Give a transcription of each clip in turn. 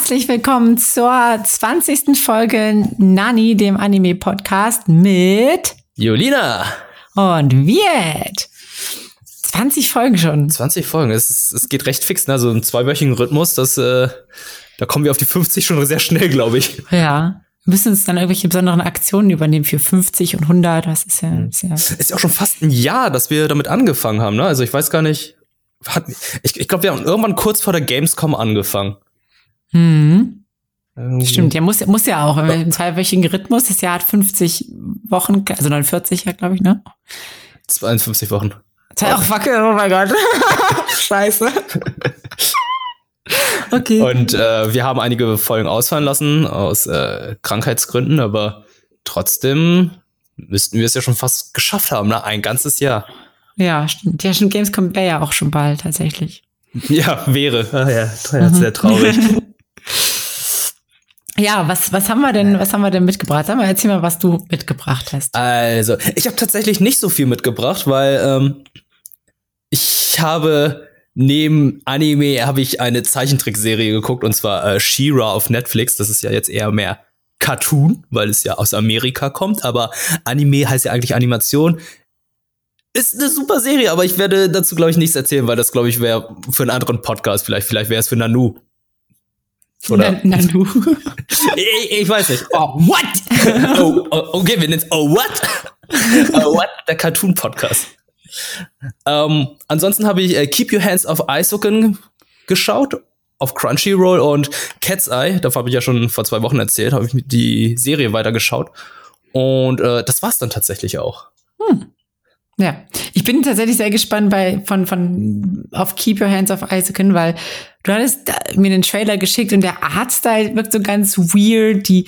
Herzlich willkommen zur 20. Folge Nani, dem Anime-Podcast mit Jolina und Viet. 20 Folgen schon. 20 Folgen, es, es geht recht fix, ne? So im zweiwöchigen Rhythmus, das, äh, da kommen wir auf die 50 schon sehr schnell, glaube ich. Ja. Wir müssen uns dann irgendwelche besonderen Aktionen übernehmen für 50 und 100. Das ist ja, ist ja. Ist ja auch schon fast ein Jahr, dass wir damit angefangen haben, ne? Also ich weiß gar nicht. Hat, ich ich glaube, wir haben irgendwann kurz vor der Gamescom angefangen. Mhm. Stimmt, ja, muss, muss ja auch. Im zweiwöchigen Rhythmus, das Jahr hat 50 Wochen, also 49 ja, glaube ich, ne? 52 Wochen. Ach, fuck, oh mein Gott. Scheiße. okay. Und äh, wir haben einige Folgen ausfallen lassen aus äh, Krankheitsgründen, aber trotzdem müssten wir es ja schon fast geschafft haben, ne? Ein ganzes Jahr. Ja, stimmt. Ja, stimmt. Gamescom wäre ja auch schon bald tatsächlich. Ja, wäre. Ah, ja, mhm. sehr traurig. Ja, was, was haben wir denn, was haben wir denn mitgebracht? Sag mal, erzähl mal, was du mitgebracht hast. Also, ich habe tatsächlich nicht so viel mitgebracht, weil ähm, ich habe neben Anime habe ich eine Zeichentrickserie geguckt und zwar äh, She-Ra auf Netflix. Das ist ja jetzt eher mehr Cartoon, weil es ja aus Amerika kommt, aber Anime heißt ja eigentlich Animation. Ist eine super Serie, aber ich werde dazu, glaube ich, nichts erzählen, weil das, glaube ich, wäre für einen anderen Podcast vielleicht. Vielleicht wäre es für Nanu. Oder? Nanu. ich, ich, weiß nicht. Oh, what? oh, oh, okay, wir nennen es Oh, what? oh, what? Der Cartoon-Podcast. Ähm, ansonsten habe ich äh, Keep Your Hands Off Eishocken geschaut auf Crunchyroll und Cat's Eye, davon habe ich ja schon vor zwei Wochen erzählt, habe ich die Serie weitergeschaut. Und äh, das war's dann tatsächlich auch. Hm. Ja, ich bin tatsächlich sehr gespannt bei von von auf Keep Your Hands Off Isaac weil du hattest mir den Trailer geschickt und der Artstyle wirkt so ganz weird. Die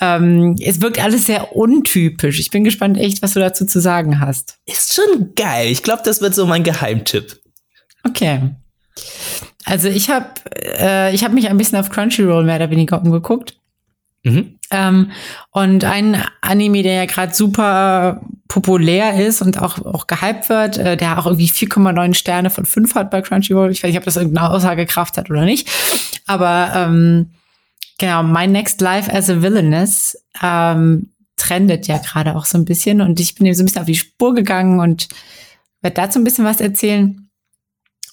ähm, es wirkt alles sehr untypisch. Ich bin gespannt, echt, was du dazu zu sagen hast. Ist schon geil. Ich glaube, das wird so mein Geheimtipp. Okay. Also ich habe äh, ich habe mich ein bisschen auf Crunchyroll mehr oder weniger umgeguckt. Mhm. Ähm, und ein Anime, der ja gerade super populär ist und auch, auch gehypt wird, äh, der auch irgendwie 4,9 Sterne von 5 hat bei Crunchyroll. Ich weiß nicht, ob das irgendeine Aussagekraft hat oder nicht. Aber ähm, genau, My Next Life as a Villainess ähm, trendet ja gerade auch so ein bisschen. Und ich bin eben so ein bisschen auf die Spur gegangen und werde dazu ein bisschen was erzählen.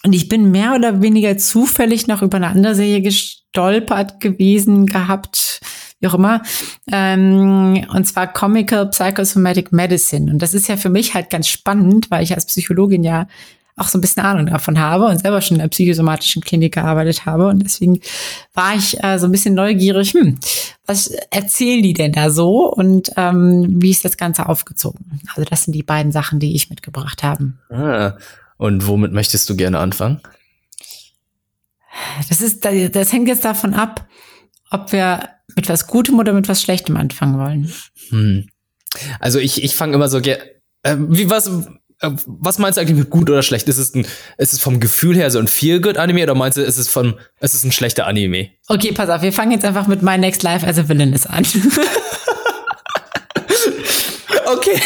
Und ich bin mehr oder weniger zufällig noch über eine andere Serie gestolpert gewesen gehabt, wie auch immer. Ähm, und zwar Comical Psychosomatic Medicine. Und das ist ja für mich halt ganz spannend, weil ich als Psychologin ja auch so ein bisschen Ahnung davon habe und selber schon in der psychosomatischen Klinik gearbeitet habe. Und deswegen war ich äh, so ein bisschen neugierig, hm, was erzählen die denn da so und ähm, wie ist das Ganze aufgezogen? Also das sind die beiden Sachen, die ich mitgebracht habe. Ah, und womit möchtest du gerne anfangen? Das ist, das hängt jetzt davon ab, ob wir mit was Gutem oder mit was Schlechtem anfangen wollen. Hm. Also ich, ich fange immer so gerne. Äh, wie was? Äh, was meinst du eigentlich mit gut oder schlecht? Ist es, ein, ist es vom Gefühl her so ein Feel-Good-Anime oder meinst du, ist es von, ist es ein schlechter Anime? Okay, pass auf, wir fangen jetzt einfach mit My Next Life as a Villainess an. okay.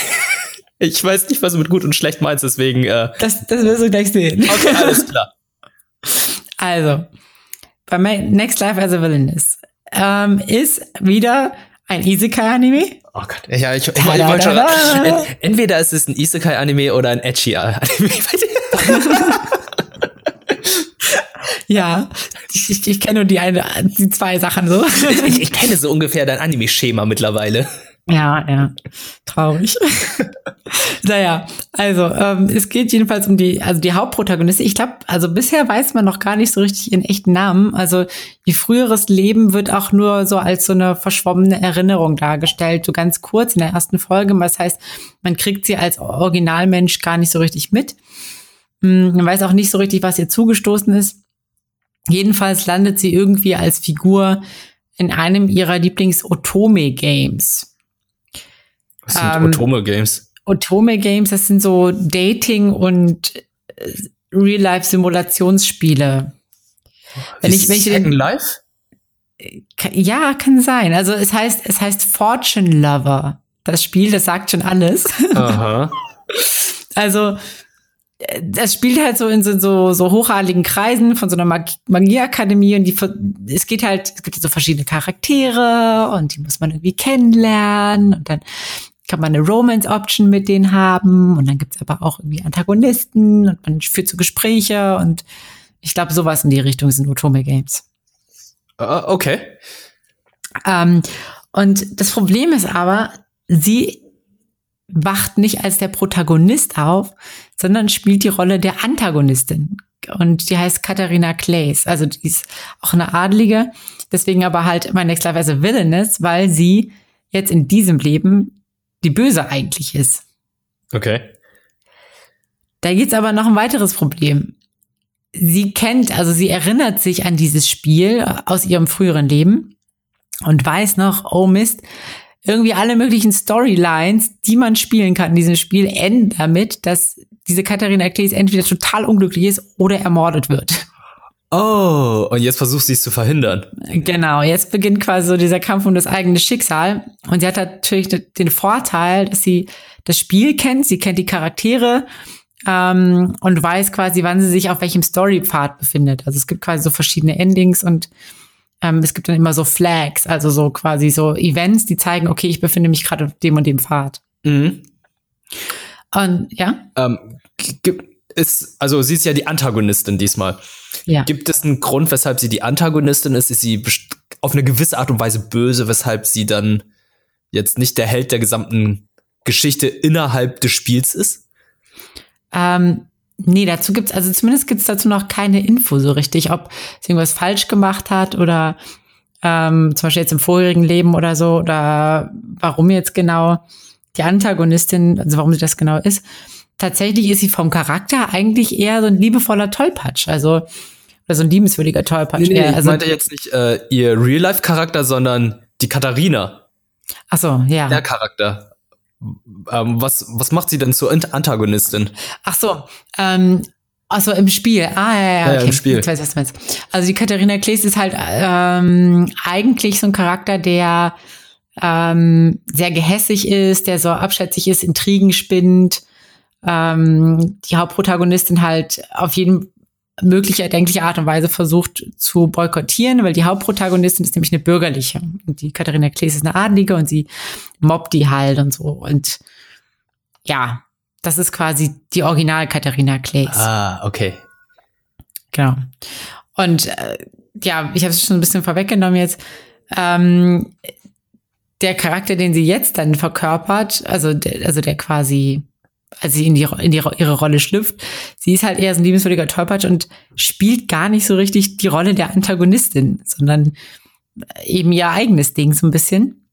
Ich weiß nicht, was du mit gut und schlecht meinst, deswegen. Äh das, das wirst du gleich sehen. Okay, alles klar. Also, bei My Next Life as a Villainess ähm, ist wieder ein Isekai-Anime. Oh Gott, ja, ich, ich, ich wollte schon. Ent, entweder ist es ein Isekai-Anime oder ein Edgy-Anime. ja, ich, ich, ich kenne nur die eine, die zwei Sachen so. Ich, ich kenne so ungefähr dein Anime-Schema mittlerweile. Ja, ja. Traurig. naja, also ähm, es geht jedenfalls um die, also die Hauptprotagonistin. Ich glaube, also bisher weiß man noch gar nicht so richtig ihren echten Namen. Also ihr früheres Leben wird auch nur so als so eine verschwommene Erinnerung dargestellt, so ganz kurz in der ersten Folge. Das heißt, man kriegt sie als Originalmensch gar nicht so richtig mit. Hm, man weiß auch nicht so richtig, was ihr zugestoßen ist. Jedenfalls landet sie irgendwie als Figur in einem ihrer Lieblings-Otome-Games. Was sind ähm, Otome Games? Otome Games, das sind so Dating- und äh, Real-Life-Simulationsspiele. Wenn ich, wenn ich den, Life? Ja, kann sein. Also es heißt, es heißt Fortune Lover. Das Spiel, das sagt schon alles. Aha. also das spielt halt so in so, so hochadligen Kreisen von so einer Mag Magieakademie und die, es geht halt, es gibt so verschiedene Charaktere und die muss man irgendwie kennenlernen und dann kann man eine Romance-Option mit denen haben und dann gibt's aber auch irgendwie Antagonisten und man führt so Gespräche und ich glaube, sowas in die Richtung sind Otome Games. Uh, okay. Ähm, und das Problem ist aber, sie wacht nicht als der Protagonist auf, sondern spielt die Rolle der Antagonistin. Und die heißt Katharina Clays. Also die ist auch eine Adlige. Deswegen aber halt mein Next Life as a Villainess, weil sie jetzt in diesem Leben die Böse eigentlich ist. Okay. Da gibt's aber noch ein weiteres Problem. Sie kennt, also sie erinnert sich an dieses Spiel aus ihrem früheren Leben und weiß noch, oh Mist, irgendwie alle möglichen Storylines, die man spielen kann in diesem Spiel, enden damit, dass diese Katharina Klees entweder total unglücklich ist oder ermordet wird. Oh, und jetzt versucht sie es zu verhindern. Genau, jetzt beginnt quasi so dieser Kampf um das eigene Schicksal. Und sie hat natürlich den Vorteil, dass sie das Spiel kennt, sie kennt die Charaktere ähm, und weiß quasi, wann sie sich auf welchem Storypfad befindet. Also es gibt quasi so verschiedene Endings und ähm, es gibt dann immer so Flags, also so quasi so Events, die zeigen, okay, ich befinde mich gerade auf dem und dem Pfad. Mhm. Und ja. Ähm, ist, also sie ist ja die Antagonistin diesmal. Ja. Gibt es einen Grund, weshalb sie die Antagonistin ist? Ist sie auf eine gewisse Art und Weise böse, weshalb sie dann jetzt nicht der Held der gesamten Geschichte innerhalb des Spiels ist? Ähm, Nee, dazu gibt's also zumindest gibt's dazu noch keine Info so richtig, ob sie irgendwas falsch gemacht hat oder ähm, zum Beispiel jetzt im vorherigen Leben oder so, oder warum jetzt genau die Antagonistin, also warum sie das genau ist. Tatsächlich ist sie vom Charakter eigentlich eher so ein liebevoller Tollpatsch, also oder so ein liebenswürdiger Tollpatsch. Nee, nee, eher, also, ich meinte jetzt nicht äh, ihr Real-Life-Charakter, sondern die Katharina. Ach so, ja. Der Charakter. Ähm, was, was macht sie denn zur Antagonistin? Ach so, ähm, also im Spiel. Ah, ja, ja, okay. Ja, im Spiel. Ich weiß, was du meinst. Also die Katharina Klees ist halt ähm, eigentlich so ein Charakter, der ähm, sehr gehässig ist, der so abschätzig ist, Intrigen spinnt. Ähm, die Hauptprotagonistin halt auf jeden mögliche erdenkliche Art und Weise versucht zu boykottieren, weil die Hauptprotagonistin ist nämlich eine bürgerliche. Und die Katharina Klees ist eine Adlige und sie mobbt die halt und so. Und ja, das ist quasi die Original Katharina Klees. Ah, okay. Genau. Und äh, ja, ich habe es schon ein bisschen vorweggenommen jetzt. Ähm, der Charakter, den sie jetzt dann verkörpert, also der, also der quasi als sie in, die, in die, ihre Rolle schlüpft. Sie ist halt eher so ein liebenswürdiger Tollpatsch und spielt gar nicht so richtig die Rolle der Antagonistin, sondern eben ihr eigenes Ding so ein bisschen.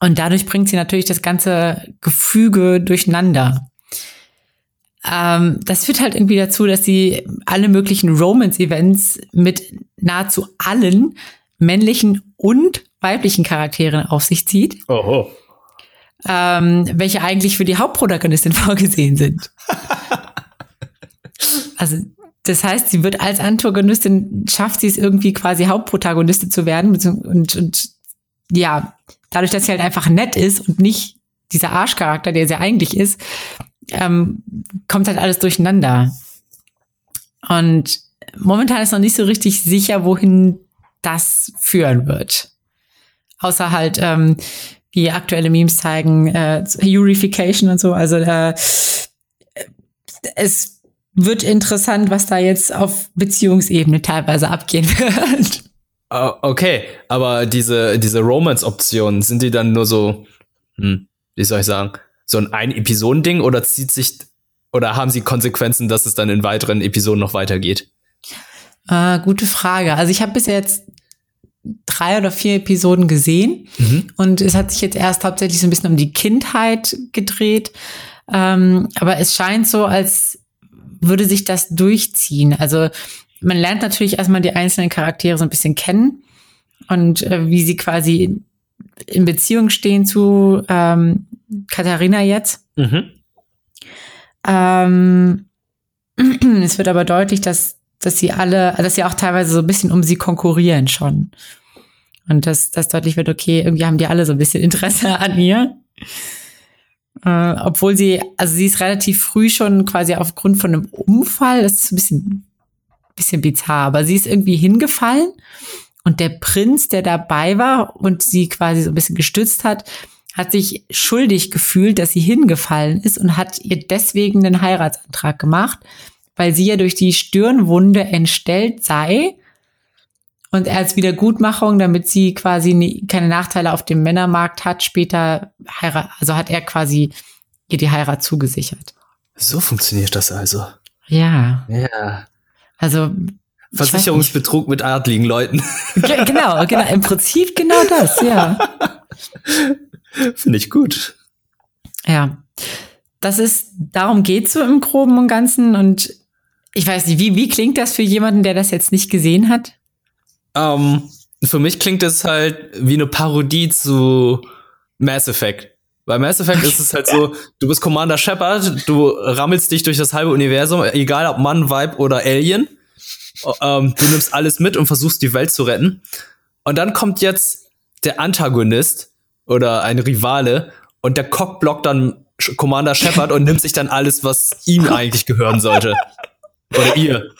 Und dadurch bringt sie natürlich das ganze Gefüge durcheinander. Ähm, das führt halt irgendwie dazu, dass sie alle möglichen Romance-Events mit nahezu allen männlichen und weiblichen Charakteren auf sich zieht. Oho ähm, welche eigentlich für die Hauptprotagonistin vorgesehen sind. also das heißt, sie wird als Antagonistin, schafft sie es irgendwie quasi Hauptprotagonistin zu werden und, und ja, dadurch, dass sie halt einfach nett ist und nicht dieser Arschcharakter, der sie eigentlich ist, ähm, kommt halt alles durcheinander. Und momentan ist noch nicht so richtig sicher, wohin das führen wird. Außer halt, ähm, wie aktuelle Memes zeigen, äh, Purification und so. Also äh, es wird interessant, was da jetzt auf Beziehungsebene teilweise abgehen wird. Uh, okay, aber diese, diese Romance-Optionen, sind die dann nur so, hm, wie soll ich sagen, so ein Ein-Episoden-Ding oder zieht sich, oder haben sie Konsequenzen, dass es dann in weiteren Episoden noch weitergeht? Äh, gute Frage. Also ich habe bis jetzt drei oder vier Episoden gesehen mhm. und es hat sich jetzt erst hauptsächlich so ein bisschen um die Kindheit gedreht. Ähm, aber es scheint so, als würde sich das durchziehen. Also man lernt natürlich erstmal die einzelnen Charaktere so ein bisschen kennen und äh, wie sie quasi in Beziehung stehen zu ähm, Katharina jetzt. Mhm. Ähm, es wird aber deutlich, dass dass sie alle, dass sie auch teilweise so ein bisschen um sie konkurrieren schon. Und dass, dass deutlich wird, okay, irgendwie haben die alle so ein bisschen Interesse an ihr. Äh, obwohl sie, also sie ist relativ früh schon quasi aufgrund von einem Unfall, das ist ein bisschen, bisschen bizarr, aber sie ist irgendwie hingefallen und der Prinz, der dabei war und sie quasi so ein bisschen gestützt hat, hat sich schuldig gefühlt, dass sie hingefallen ist und hat ihr deswegen einen Heiratsantrag gemacht, weil sie ja durch die Stirnwunde entstellt sei und als Wiedergutmachung, damit sie quasi nie, keine Nachteile auf dem Männermarkt hat, später heirat, also hat er quasi ihr die Heirat zugesichert. So funktioniert das also. Ja. Ja. Also Versicherungsbetrug mit adligen Leuten. genau, genau. Im Prinzip genau das, ja. Finde ich gut. Ja. Das ist, darum geht's so im Groben und Ganzen. Und ich weiß nicht, wie, wie klingt das für jemanden, der das jetzt nicht gesehen hat? Ähm, für mich klingt es halt wie eine Parodie zu Mass Effect. Bei Mass Effect ist es halt so, du bist Commander Shepard, du rammelst dich durch das halbe Universum, egal ob Mann, Vibe oder Alien. Ähm, du nimmst alles mit und versuchst die Welt zu retten. Und dann kommt jetzt der Antagonist oder ein Rivale und der cockblockt dann Commander Shepard und nimmt sich dann alles, was ihm eigentlich gehören sollte. Oder ihr.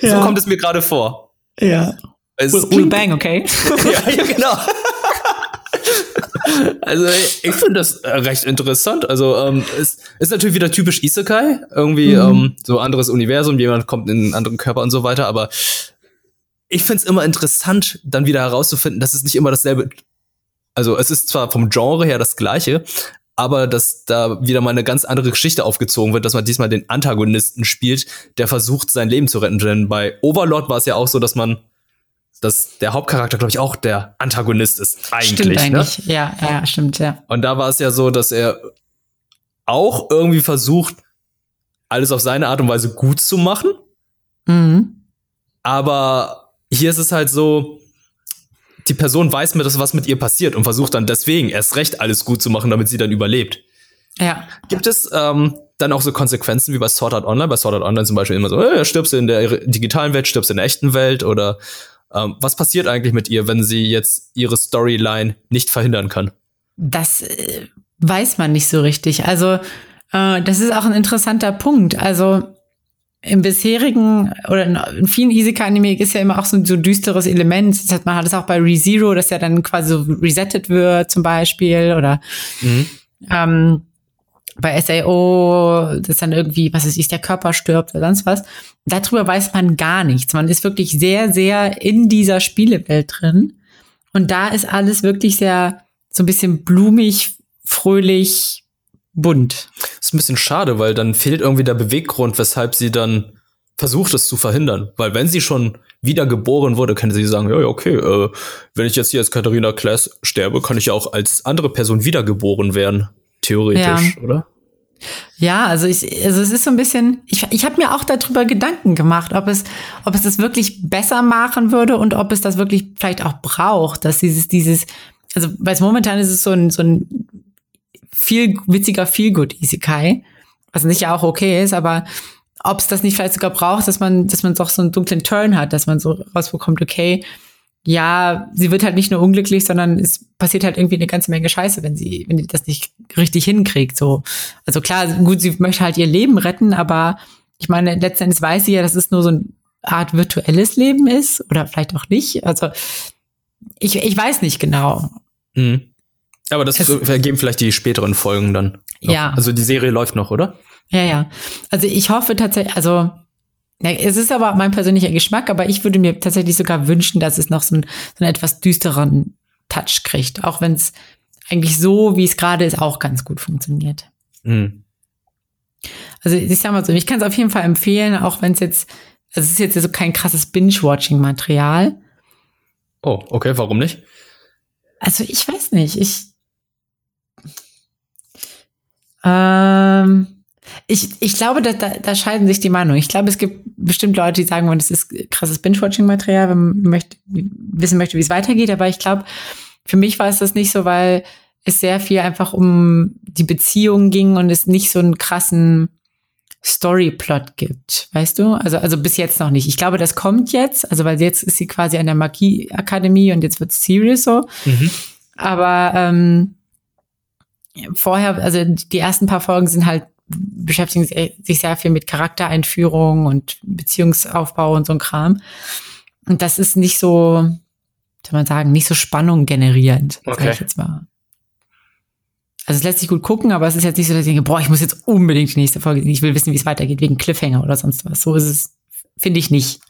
Ja. So kommt es mir gerade vor. Ja. Es we'll, we'll bang, okay? ja, ja, genau. also ich finde das äh, recht interessant. Also ähm, es ist natürlich wieder typisch Isekai, irgendwie mhm. ähm, so anderes Universum, jemand kommt in einen anderen Körper und so weiter. Aber ich finde es immer interessant, dann wieder herauszufinden, dass es nicht immer dasselbe. Also es ist zwar vom Genre her das gleiche, aber dass da wieder mal eine ganz andere Geschichte aufgezogen wird, dass man diesmal den Antagonisten spielt, der versucht, sein Leben zu retten. Denn bei Overlord war es ja auch so, dass man dass der Hauptcharakter, glaube ich, auch der Antagonist ist. Eigentlich. Stimmt ne? eigentlich. Ne? Ja, ja, stimmt, ja. Und da war es ja so, dass er auch irgendwie versucht, alles auf seine Art und Weise gut zu machen. Mhm. Aber hier ist es halt so, die Person weiß mir, dass was mit ihr passiert und versucht dann deswegen erst recht alles gut zu machen, damit sie dann überlebt. Ja. Gibt es ähm, dann auch so Konsequenzen wie bei Sword Art Online? Bei Sword Art Online zum Beispiel immer so, äh, stirbst du in der digitalen Welt, stirbst du in der echten Welt oder ähm, was passiert eigentlich mit ihr, wenn sie jetzt ihre Storyline nicht verhindern kann? Das äh, weiß man nicht so richtig. Also, äh, das ist auch ein interessanter Punkt. Also, im bisherigen oder in vielen Isekai-Anime ist ja immer auch so ein so düsteres Element. Das heißt, man hat es auch bei ReZero, dass ja dann quasi so resettet wird zum Beispiel oder mhm. ähm, bei SAO, dass dann irgendwie, was ich, der Körper stirbt oder sonst was. Darüber weiß man gar nichts. Man ist wirklich sehr, sehr in dieser Spielewelt drin. Und da ist alles wirklich sehr, so ein bisschen blumig, fröhlich, bunt. Ist ein bisschen schade, weil dann fehlt irgendwie der Beweggrund, weshalb sie dann versucht, es zu verhindern. Weil wenn sie schon wiedergeboren wurde, könnte sie sagen, ja, ja, okay, äh, wenn ich jetzt hier als Katharina Klaas sterbe, kann ich ja auch als andere Person wiedergeboren werden theoretisch, ja. oder? Ja, also ich, also es ist so ein bisschen, ich, ich habe mir auch darüber Gedanken gemacht, ob es, ob es das wirklich besser machen würde und ob es das wirklich vielleicht auch braucht, dass dieses, dieses, also weil es momentan ist es so ein, so ein viel witziger Feelgood Isekai, was nicht ja auch okay ist, aber ob es das nicht vielleicht sogar braucht, dass man, dass man doch so einen dunklen Turn hat, dass man so rausbekommt, okay, ja, sie wird halt nicht nur unglücklich, sondern es passiert halt irgendwie eine ganze Menge Scheiße, wenn sie, wenn sie das nicht richtig hinkriegt. So, also klar, gut, sie möchte halt ihr Leben retten, aber ich meine, letzten Endes weiß sie ja, dass es nur so eine Art virtuelles Leben ist oder vielleicht auch nicht. Also ich, ich weiß nicht genau. Mhm. Aber das es, ergeben vielleicht die späteren Folgen dann. Noch. Ja. Also die Serie läuft noch, oder? Ja, ja. Also ich hoffe tatsächlich, also ja, es ist aber mein persönlicher Geschmack, aber ich würde mir tatsächlich sogar wünschen, dass es noch so, ein, so einen etwas düsteren Touch kriegt, auch wenn es eigentlich so, wie es gerade ist, auch ganz gut funktioniert. Mhm. Also ich sag mal so, ich kann es auf jeden Fall empfehlen, auch wenn es jetzt, also es ist jetzt so kein krasses Binge-Watching-Material. Oh, okay, warum nicht? Also ich weiß nicht, ich ähm, ich, ich glaube, da, da, da scheiden sich die Meinungen. Ich glaube, es gibt bestimmt Leute, die sagen das ist krasses Binge-Watching-Material, wenn man möchte, wissen möchte, wie es weitergeht. Aber ich glaube, für mich war es das nicht so, weil es sehr viel einfach um die Beziehung ging und es nicht so einen krassen Storyplot gibt, weißt du? Also, also bis jetzt noch nicht. Ich glaube, das kommt jetzt, also weil jetzt ist sie quasi an der Magie-Akademie und jetzt wird es serious so. Mhm. Aber ähm, vorher, also die ersten paar Folgen sind halt beschäftigen sich sehr viel mit Charaktereinführung und Beziehungsaufbau und so ein Kram. Und das ist nicht so, soll man sagen, nicht so Spannung generierend, okay. sag ich jetzt mal. Also es lässt sich gut gucken, aber es ist jetzt nicht so, dass ich denke, boah, ich muss jetzt unbedingt die nächste Folge sehen. Ich will wissen, wie es weitergeht, wegen Cliffhanger oder sonst was. So ist es, finde ich nicht.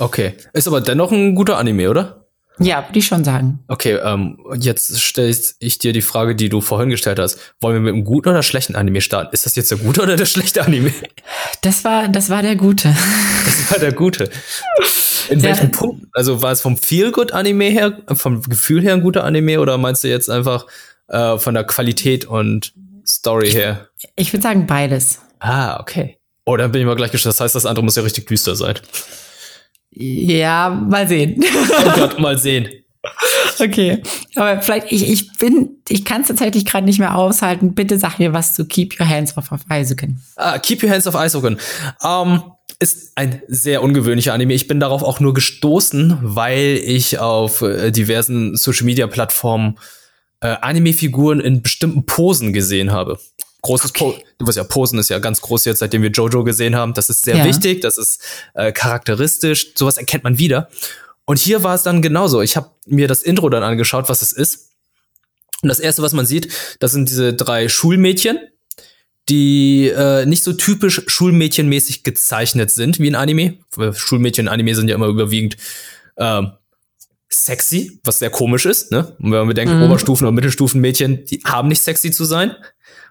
Okay. Ist aber dennoch ein guter Anime, oder? Ja, würde ich schon sagen. Okay, ähm, jetzt stelle ich dir die Frage, die du vorhin gestellt hast. Wollen wir mit einem guten oder schlechten Anime starten? Ist das jetzt der gute oder der schlechte Anime? Das war, das war der gute. Das war der gute. In ja. welchem Punkt? Also war es vom Feel-Good-Anime her, vom Gefühl her ein guter Anime oder meinst du jetzt einfach, äh, von der Qualität und Story her? Ich würde sagen beides. Ah, okay. Oh, dann bin ich mal gleich gespannt. Das heißt, das andere muss ja richtig düster sein. Ja, mal sehen. Oh Gott, mal sehen. Okay, aber vielleicht, ich, ich bin, ich kann es tatsächlich gerade nicht mehr aushalten. Bitte sag mir was zu Keep Your Hands Off of Isoken. Ah, Keep Your Hands Off Isoken. Ähm, ist ein sehr ungewöhnlicher Anime. Ich bin darauf auch nur gestoßen, weil ich auf äh, diversen Social Media Plattformen äh, Anime-Figuren in bestimmten Posen gesehen habe. Großes okay. Po du weißt ja, Posen ist ja ganz groß jetzt, seitdem wir Jojo gesehen haben. Das ist sehr ja. wichtig, das ist äh, charakteristisch, sowas erkennt man wieder. Und hier war es dann genauso. Ich habe mir das Intro dann angeschaut, was es ist. Und das erste, was man sieht, das sind diese drei Schulmädchen, die äh, nicht so typisch Schulmädchenmäßig gezeichnet sind wie ein Anime. Schulmädchen Anime sind ja immer überwiegend ähm, sexy, was sehr komisch ist, ne? Und wenn man bedenkt, mhm. Oberstufen- und Mittelstufenmädchen, die haben nicht sexy zu sein.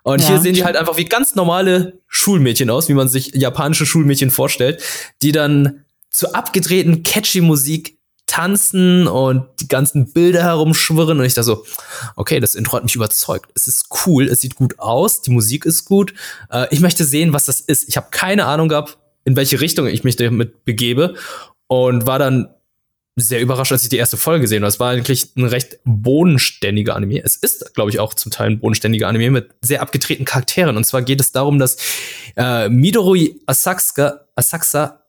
Und ja, hier sehen die halt einfach wie ganz normale Schulmädchen aus, wie man sich japanische Schulmädchen vorstellt, die dann zu abgedrehten, catchy Musik tanzen und die ganzen Bilder herumschwirren. Und ich dachte so, okay, das Intro hat mich überzeugt. Es ist cool, es sieht gut aus, die Musik ist gut. Äh, ich möchte sehen, was das ist. Ich habe keine Ahnung gehabt, in welche Richtung ich mich damit begebe. Und war dann sehr überrascht, als ich die erste Folge gesehen habe. Es war eigentlich ein recht bodenständiger Anime. Es ist, glaube ich, auch zum Teil ein bodenständiger Anime mit sehr abgetretenen Charakteren. Und zwar geht es darum, dass äh, Midori Asakusa, Asakusa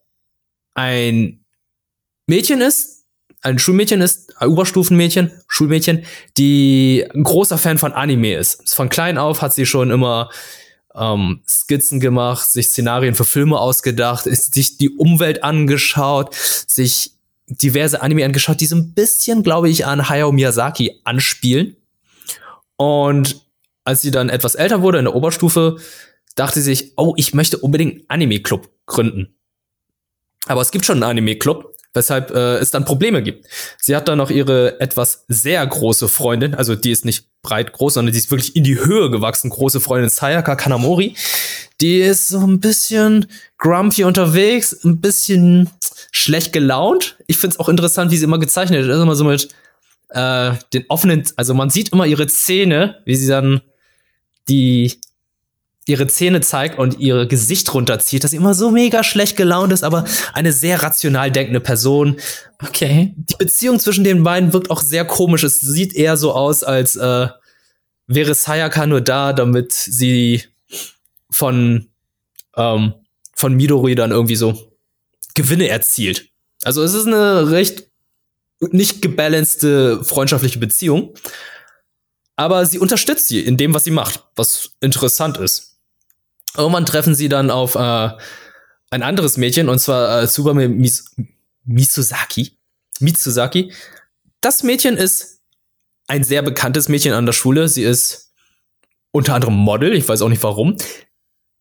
ein Mädchen ist, ein Schulmädchen ist, ein Oberstufenmädchen, Schulmädchen, die ein großer Fan von Anime ist. Von klein auf hat sie schon immer ähm, Skizzen gemacht, sich Szenarien für Filme ausgedacht, sich die Umwelt angeschaut, sich diverse Anime angeschaut, die so ein bisschen, glaube ich, an Hayao Miyazaki anspielen. Und als sie dann etwas älter wurde in der Oberstufe, dachte sie sich, oh, ich möchte unbedingt einen Anime-Club gründen. Aber es gibt schon einen Anime-Club, weshalb äh, es dann Probleme gibt. Sie hat dann noch ihre etwas sehr große Freundin, also die ist nicht breit groß, sondern die ist wirklich in die Höhe gewachsen, große Freundin Sayaka Kanamori. Die ist so ein bisschen grumpy unterwegs, ein bisschen schlecht gelaunt. Ich finde es auch interessant, wie sie immer gezeichnet ist. Immer so mit äh, den offenen, also man sieht immer ihre Zähne, wie sie dann die ihre Zähne zeigt und ihr Gesicht runterzieht, dass sie immer so mega schlecht gelaunt ist, aber eine sehr rational denkende Person. Okay. Die Beziehung zwischen den beiden wirkt auch sehr komisch. Es sieht eher so aus, als äh, wäre Sayaka nur da, damit sie von ähm, von Midori dann irgendwie so Gewinne erzielt. Also es ist eine recht nicht gebalancete freundschaftliche Beziehung. Aber sie unterstützt sie in dem, was sie macht, was interessant ist. Irgendwann treffen sie dann auf äh, ein anderes Mädchen, und zwar äh, Tsubame Mis Misuzaki. Mitsuzaki. Das Mädchen ist ein sehr bekanntes Mädchen an der Schule. Sie ist unter anderem Model, ich weiß auch nicht warum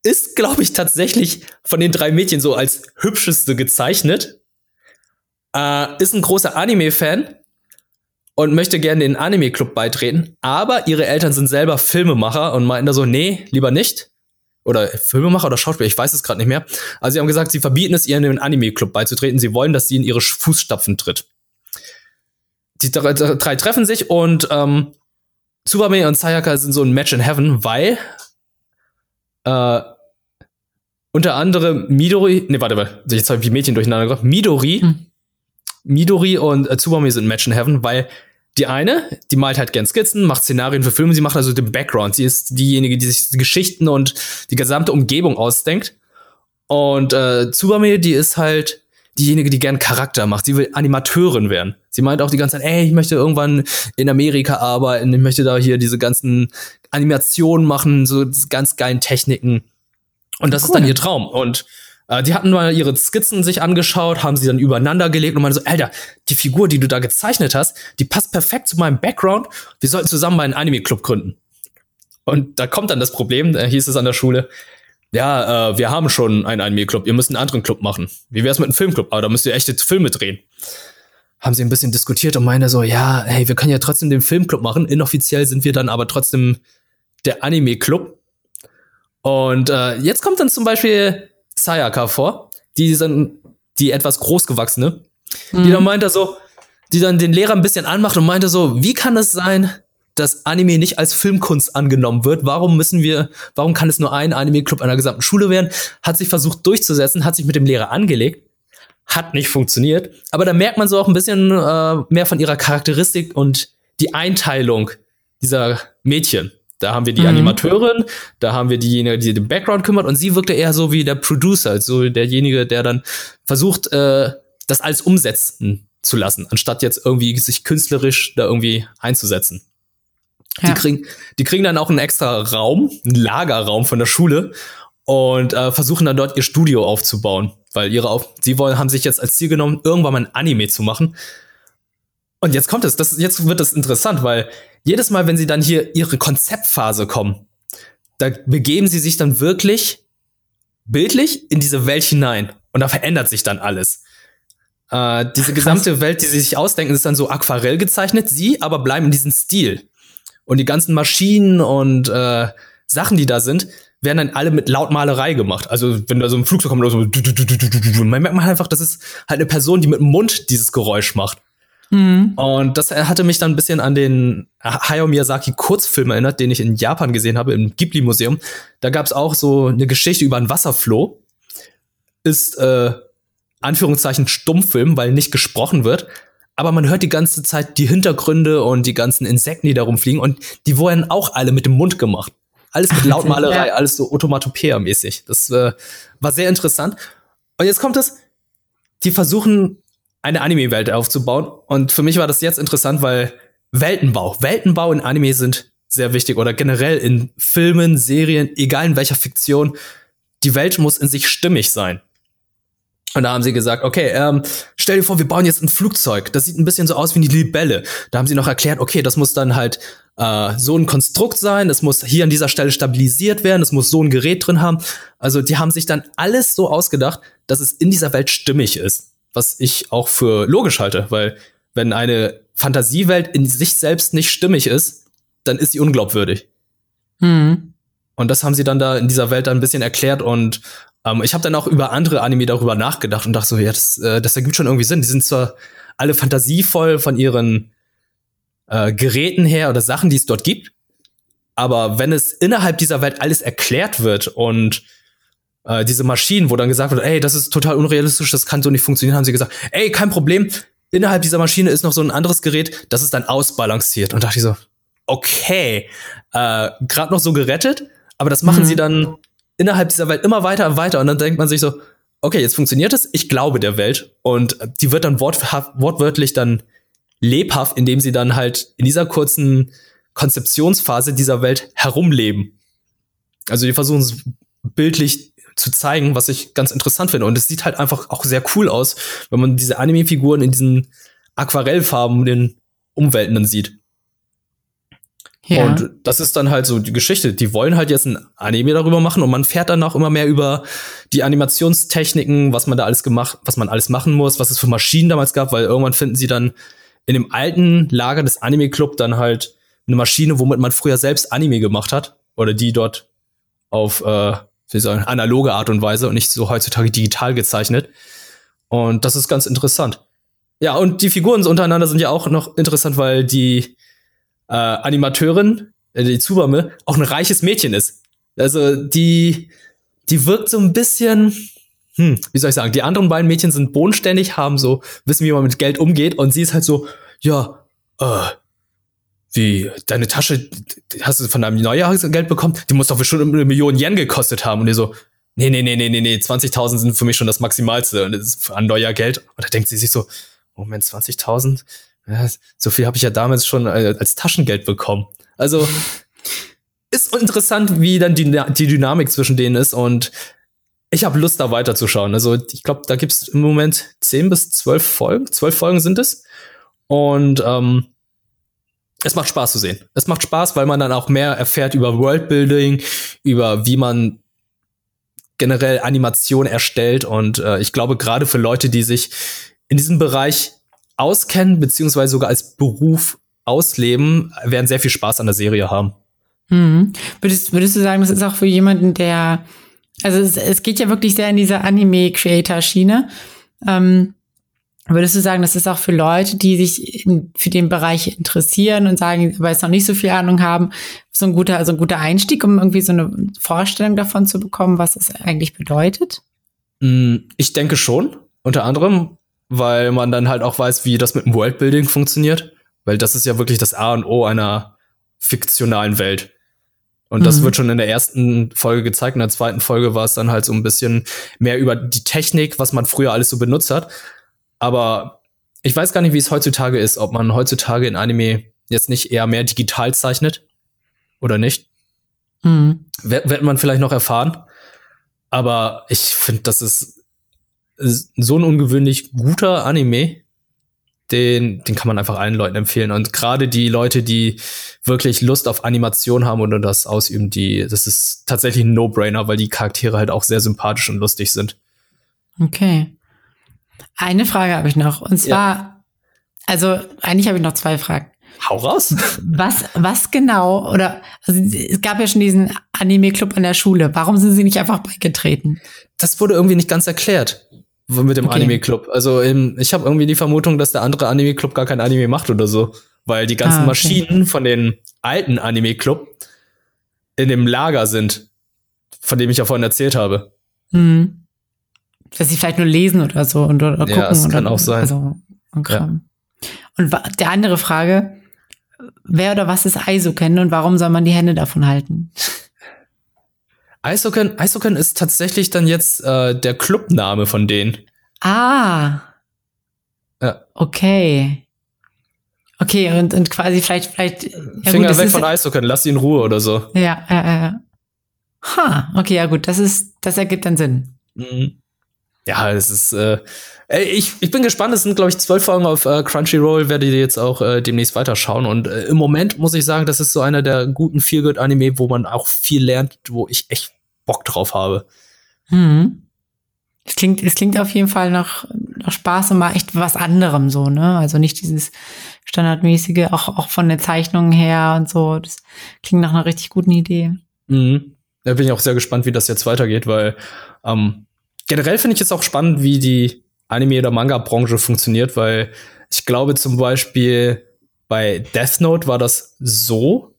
ist, glaube ich, tatsächlich von den drei Mädchen so als hübscheste gezeichnet. Äh, ist ein großer Anime-Fan und möchte gerne den Anime-Club beitreten. Aber ihre Eltern sind selber Filmemacher und meinten da so, nee, lieber nicht. Oder Filmemacher oder Schauspieler, ich weiß es gerade nicht mehr. Also sie haben gesagt, sie verbieten es ihr, in den Anime-Club beizutreten. Sie wollen, dass sie in ihre Fußstapfen tritt. Die drei, drei treffen sich und ähm, Tsubame und Sayaka sind so ein Match in Heaven, weil äh, unter anderem Midori, ne, warte, warte, jetzt habe ich die Mädchen durcheinander gebracht. Midori, hm. Midori und äh, Tsubame sind Match in Heaven, weil die eine, die malt halt gern Skizzen, macht Szenarien für Filme, sie macht also den Background. Sie ist diejenige, die sich die Geschichten und die gesamte Umgebung ausdenkt. Und äh, Tsubame, die ist halt diejenige, die gern Charakter macht. Sie will Animateurin werden. Sie meint auch die ganze Zeit, ey, ich möchte irgendwann in Amerika arbeiten, ich möchte da hier diese ganzen Animationen machen, so diese ganz geilen Techniken. Und das cool. ist dann ihr Traum. Und äh, die hatten mal ihre Skizzen sich angeschaut, haben sie dann übereinander gelegt und meinen so, Alter, die Figur, die du da gezeichnet hast, die passt perfekt zu meinem Background. Wir sollten zusammen mal einen Anime-Club gründen. Und da kommt dann das Problem, da hieß es an der Schule, ja, äh, wir haben schon einen Anime-Club, ihr müsst einen anderen Club machen. Wie wär's mit einem Filmclub? Aber da müsst ihr echte Filme drehen. Haben sie ein bisschen diskutiert und meinte so, ja, hey, wir können ja trotzdem den Filmclub machen. Inoffiziell sind wir dann aber trotzdem der Anime-Club. Und äh, jetzt kommt dann zum Beispiel Sayaka vor, die sind die etwas großgewachsene, mhm. die dann meinte so, die dann den Lehrer ein bisschen anmacht und meinte so, wie kann es sein, dass Anime nicht als Filmkunst angenommen wird. Warum müssen wir, warum kann es nur ein Anime-Club einer gesamten Schule werden? Hat sich versucht durchzusetzen, hat sich mit dem Lehrer angelegt, hat nicht funktioniert. Aber da merkt man so auch ein bisschen äh, mehr von ihrer Charakteristik und die Einteilung dieser Mädchen. Da haben wir die mhm. Animateurin, da haben wir diejenige, die den Background kümmert und sie wirkte eher so wie der Producer, so derjenige, der dann versucht, äh, das alles umsetzen zu lassen, anstatt jetzt irgendwie sich künstlerisch da irgendwie einzusetzen. Ja. Die, kriegen, die kriegen dann auch einen extra Raum, einen Lagerraum von der Schule und äh, versuchen dann dort ihr Studio aufzubauen, weil ihre auf sie wollen haben sich jetzt als Ziel genommen, irgendwann mal ein Anime zu machen. Und jetzt kommt es, das jetzt wird es interessant, weil jedes Mal, wenn sie dann hier ihre Konzeptphase kommen, da begeben sie sich dann wirklich bildlich in diese Welt hinein und da verändert sich dann alles. Äh, diese gesamte Welt, die sie sich ausdenken, ist dann so aquarell gezeichnet, sie aber bleiben in diesem Stil. Und die ganzen Maschinen und äh, Sachen, die da sind, werden dann alle mit Lautmalerei gemacht. Also wenn da so ein Flugzeug kommt, so, man merkt man einfach, das ist halt eine Person, die mit dem Mund dieses Geräusch macht. Mhm. Und das hatte mich dann ein bisschen an den Hayao Miyazaki Kurzfilm erinnert, den ich in Japan gesehen habe, im Ghibli Museum. Da gab es auch so eine Geschichte über einen Wasserfloh. Ist, äh, Anführungszeichen Stummfilm, weil nicht gesprochen wird aber man hört die ganze Zeit die Hintergründe und die ganzen Insekten, die da rumfliegen und die wurden auch alle mit dem Mund gemacht. Alles mit Lautmalerei, ja. alles so Automatopäer-mäßig. Das äh, war sehr interessant. Und jetzt kommt es, die versuchen eine Anime-Welt aufzubauen und für mich war das jetzt interessant, weil Weltenbau, Weltenbau in Anime sind sehr wichtig oder generell in Filmen, Serien, egal in welcher Fiktion, die Welt muss in sich stimmig sein. Und da haben sie gesagt, okay, ähm, stell dir vor, wir bauen jetzt ein Flugzeug. Das sieht ein bisschen so aus wie eine Libelle. Da haben sie noch erklärt, okay, das muss dann halt äh, so ein Konstrukt sein, es muss hier an dieser Stelle stabilisiert werden, es muss so ein Gerät drin haben. Also die haben sich dann alles so ausgedacht, dass es in dieser Welt stimmig ist. Was ich auch für logisch halte, weil wenn eine Fantasiewelt in sich selbst nicht stimmig ist, dann ist sie unglaubwürdig. Mhm. Und das haben sie dann da in dieser Welt dann ein bisschen erklärt und ähm, ich habe dann auch über andere Anime darüber nachgedacht und dachte so, ja, das, äh, das ergibt schon irgendwie Sinn. Die sind zwar alle fantasievoll von ihren äh, Geräten her oder Sachen, die es dort gibt, aber wenn es innerhalb dieser Welt alles erklärt wird und äh, diese Maschinen, wo dann gesagt wird, ey, das ist total unrealistisch, das kann so nicht funktionieren, haben sie gesagt, ey, kein Problem, innerhalb dieser Maschine ist noch so ein anderes Gerät, das ist dann ausbalanciert. Und dachte ich so, okay, äh, gerade noch so gerettet, aber das machen mhm. sie dann innerhalb dieser Welt immer weiter und weiter und dann denkt man sich so, okay, jetzt funktioniert es, ich glaube der Welt und die wird dann wortwörtlich dann lebhaft, indem sie dann halt in dieser kurzen Konzeptionsphase dieser Welt herumleben. Also die versuchen es bildlich zu zeigen, was ich ganz interessant finde. Und es sieht halt einfach auch sehr cool aus, wenn man diese Anime-Figuren in diesen Aquarellfarben den Umwelten dann sieht. Ja. Und das ist dann halt so die Geschichte. Die wollen halt jetzt ein Anime darüber machen und man fährt dann auch immer mehr über die Animationstechniken, was man da alles gemacht, was man alles machen muss, was es für Maschinen damals gab, weil irgendwann finden sie dann in dem alten Lager des Anime Club dann halt eine Maschine, womit man früher selbst Anime gemacht hat oder die dort auf äh, wie ich analoge Art und Weise und nicht so heutzutage digital gezeichnet. Und das ist ganz interessant. Ja, und die Figuren untereinander sind ja auch noch interessant, weil die äh, Animateurin, äh, die Tsubame, auch ein reiches Mädchen ist. Also die, die wirkt so ein bisschen, hm, wie soll ich sagen, die anderen beiden Mädchen sind bodenständig, haben so, wissen, wie man mit Geld umgeht und sie ist halt so, ja, äh, wie, deine Tasche, hast du von deinem Neujahrsgeld bekommen? Die muss doch schon eine Million Yen gekostet haben. Und die so, nee, nee, nee, nee, nee, nee, 20.000 sind für mich schon das Maximalste und das ist an neuer Geld. Und da denkt sie sich so, Moment, 20.000? Ja, so viel habe ich ja damals schon äh, als Taschengeld bekommen. Also ist interessant, wie dann die, die Dynamik zwischen denen ist und ich habe Lust, da weiterzuschauen. Also ich glaube, da gibt's im Moment zehn bis zwölf Folgen. Zwölf Folgen sind es. Und ähm, es macht Spaß zu sehen. Es macht Spaß, weil man dann auch mehr erfährt über Worldbuilding, über wie man generell Animation erstellt. Und äh, ich glaube, gerade für Leute, die sich in diesem Bereich auskennen, beziehungsweise sogar als Beruf ausleben, werden sehr viel Spaß an der Serie haben. Mhm. Würdest, würdest du sagen, das ist auch für jemanden, der, also es, es geht ja wirklich sehr in diese Anime-Creator-Schiene. Ähm, würdest du sagen, das ist auch für Leute, die sich in, für den Bereich interessieren und sagen, aber jetzt noch nicht so viel Ahnung haben, so ein guter, also ein guter Einstieg, um irgendwie so eine Vorstellung davon zu bekommen, was es eigentlich bedeutet? Mm, ich denke schon, unter anderem, weil man dann halt auch weiß, wie das mit dem Worldbuilding funktioniert. Weil das ist ja wirklich das A und O einer fiktionalen Welt. Und das mhm. wird schon in der ersten Folge gezeigt. In der zweiten Folge war es dann halt so ein bisschen mehr über die Technik, was man früher alles so benutzt hat. Aber ich weiß gar nicht, wie es heutzutage ist, ob man heutzutage in Anime jetzt nicht eher mehr digital zeichnet oder nicht. Mhm. Wird man vielleicht noch erfahren. Aber ich finde, das ist so ein ungewöhnlich guter Anime, den, den kann man einfach allen Leuten empfehlen. Und gerade die Leute, die wirklich Lust auf Animation haben und das ausüben, die, das ist tatsächlich ein No-Brainer, weil die Charaktere halt auch sehr sympathisch und lustig sind. Okay. Eine Frage habe ich noch. Und zwar, ja. also eigentlich habe ich noch zwei Fragen. Hau raus. Was, was genau, oder also es gab ja schon diesen Anime-Club an der Schule. Warum sind Sie nicht einfach beigetreten? Das wurde irgendwie nicht ganz erklärt mit dem okay. Anime-Club. Also ich habe irgendwie die Vermutung, dass der andere Anime-Club gar kein Anime macht oder so. Weil die ganzen ah, okay. Maschinen von den alten Anime-Club in dem Lager sind, von dem ich ja vorhin erzählt habe. Hm. Dass sie vielleicht nur lesen oder so und oder gucken. Ja, das kann auch sein. Also, und, ja. und der andere Frage, wer oder was ist Aizuken und warum soll man die Hände davon halten? Eishockey, Eishockey ist tatsächlich dann jetzt äh, der Clubname von denen. Ah. Ja. Okay. Okay, und, und quasi vielleicht, vielleicht. Ja Finger gut, weg von Eishockey, lass ihn in Ruhe oder so. Ja, ja, ja. Ha, okay, ja gut, das ist, das ergibt dann Sinn. Mhm. Ja, es ist, äh, ich, ich bin gespannt, es sind, glaube ich, zwölf Folgen auf äh, Crunchyroll, werde ich jetzt auch äh, demnächst weiterschauen. Und äh, im Moment muss ich sagen, das ist so einer der guten Feelgood-Anime, wo man auch viel lernt, wo ich echt Bock drauf habe. Hm. Es klingt, es klingt auf jeden Fall nach, nach Spaß und mal echt was anderem so, ne? Also nicht dieses standardmäßige, auch, auch von der Zeichnung her und so. Das klingt nach einer richtig guten Idee. Mhm. Da bin ich auch sehr gespannt, wie das jetzt weitergeht, weil ähm, generell finde ich es auch spannend, wie die Anime- oder Manga-Branche funktioniert, weil ich glaube zum Beispiel bei Death Note war das so,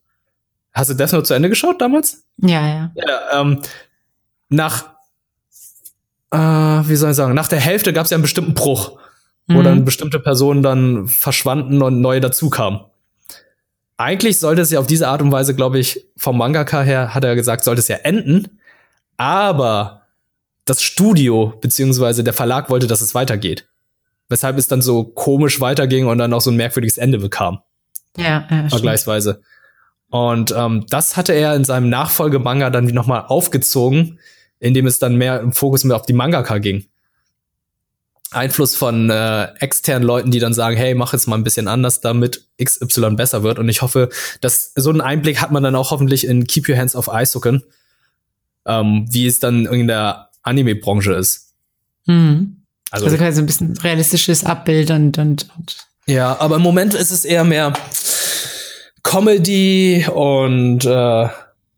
Hast du Death Note zu Ende geschaut damals? Ja, ja. ja ähm, nach, äh, wie soll ich sagen, nach der Hälfte gab es ja einen bestimmten Bruch, mhm. wo dann bestimmte Personen dann verschwanden und neue dazukamen. Eigentlich sollte es ja auf diese Art und Weise, glaube ich, vom Mangaka her, hat er gesagt, sollte es ja enden. Aber das Studio beziehungsweise der Verlag wollte, dass es weitergeht. Weshalb es dann so komisch weiterging und dann auch so ein merkwürdiges Ende bekam. Ja, ja vergleichsweise. Und ähm, das hatte er in seinem Nachfolgemanga dann nochmal aufgezogen, indem es dann mehr im Fokus mehr auf die Mangaka ging. Einfluss von äh, externen Leuten, die dann sagen, hey, mach jetzt mal ein bisschen anders, damit XY besser wird. Und ich hoffe, dass so einen Einblick hat man dann auch hoffentlich in Keep Your Hands Off Eishocken, ähm, wie es dann in der Anime-Branche ist. Mhm. Also, also quasi ein bisschen realistisches Abbild und, und, und. Ja, aber im Moment ist es eher mehr, Comedy und äh,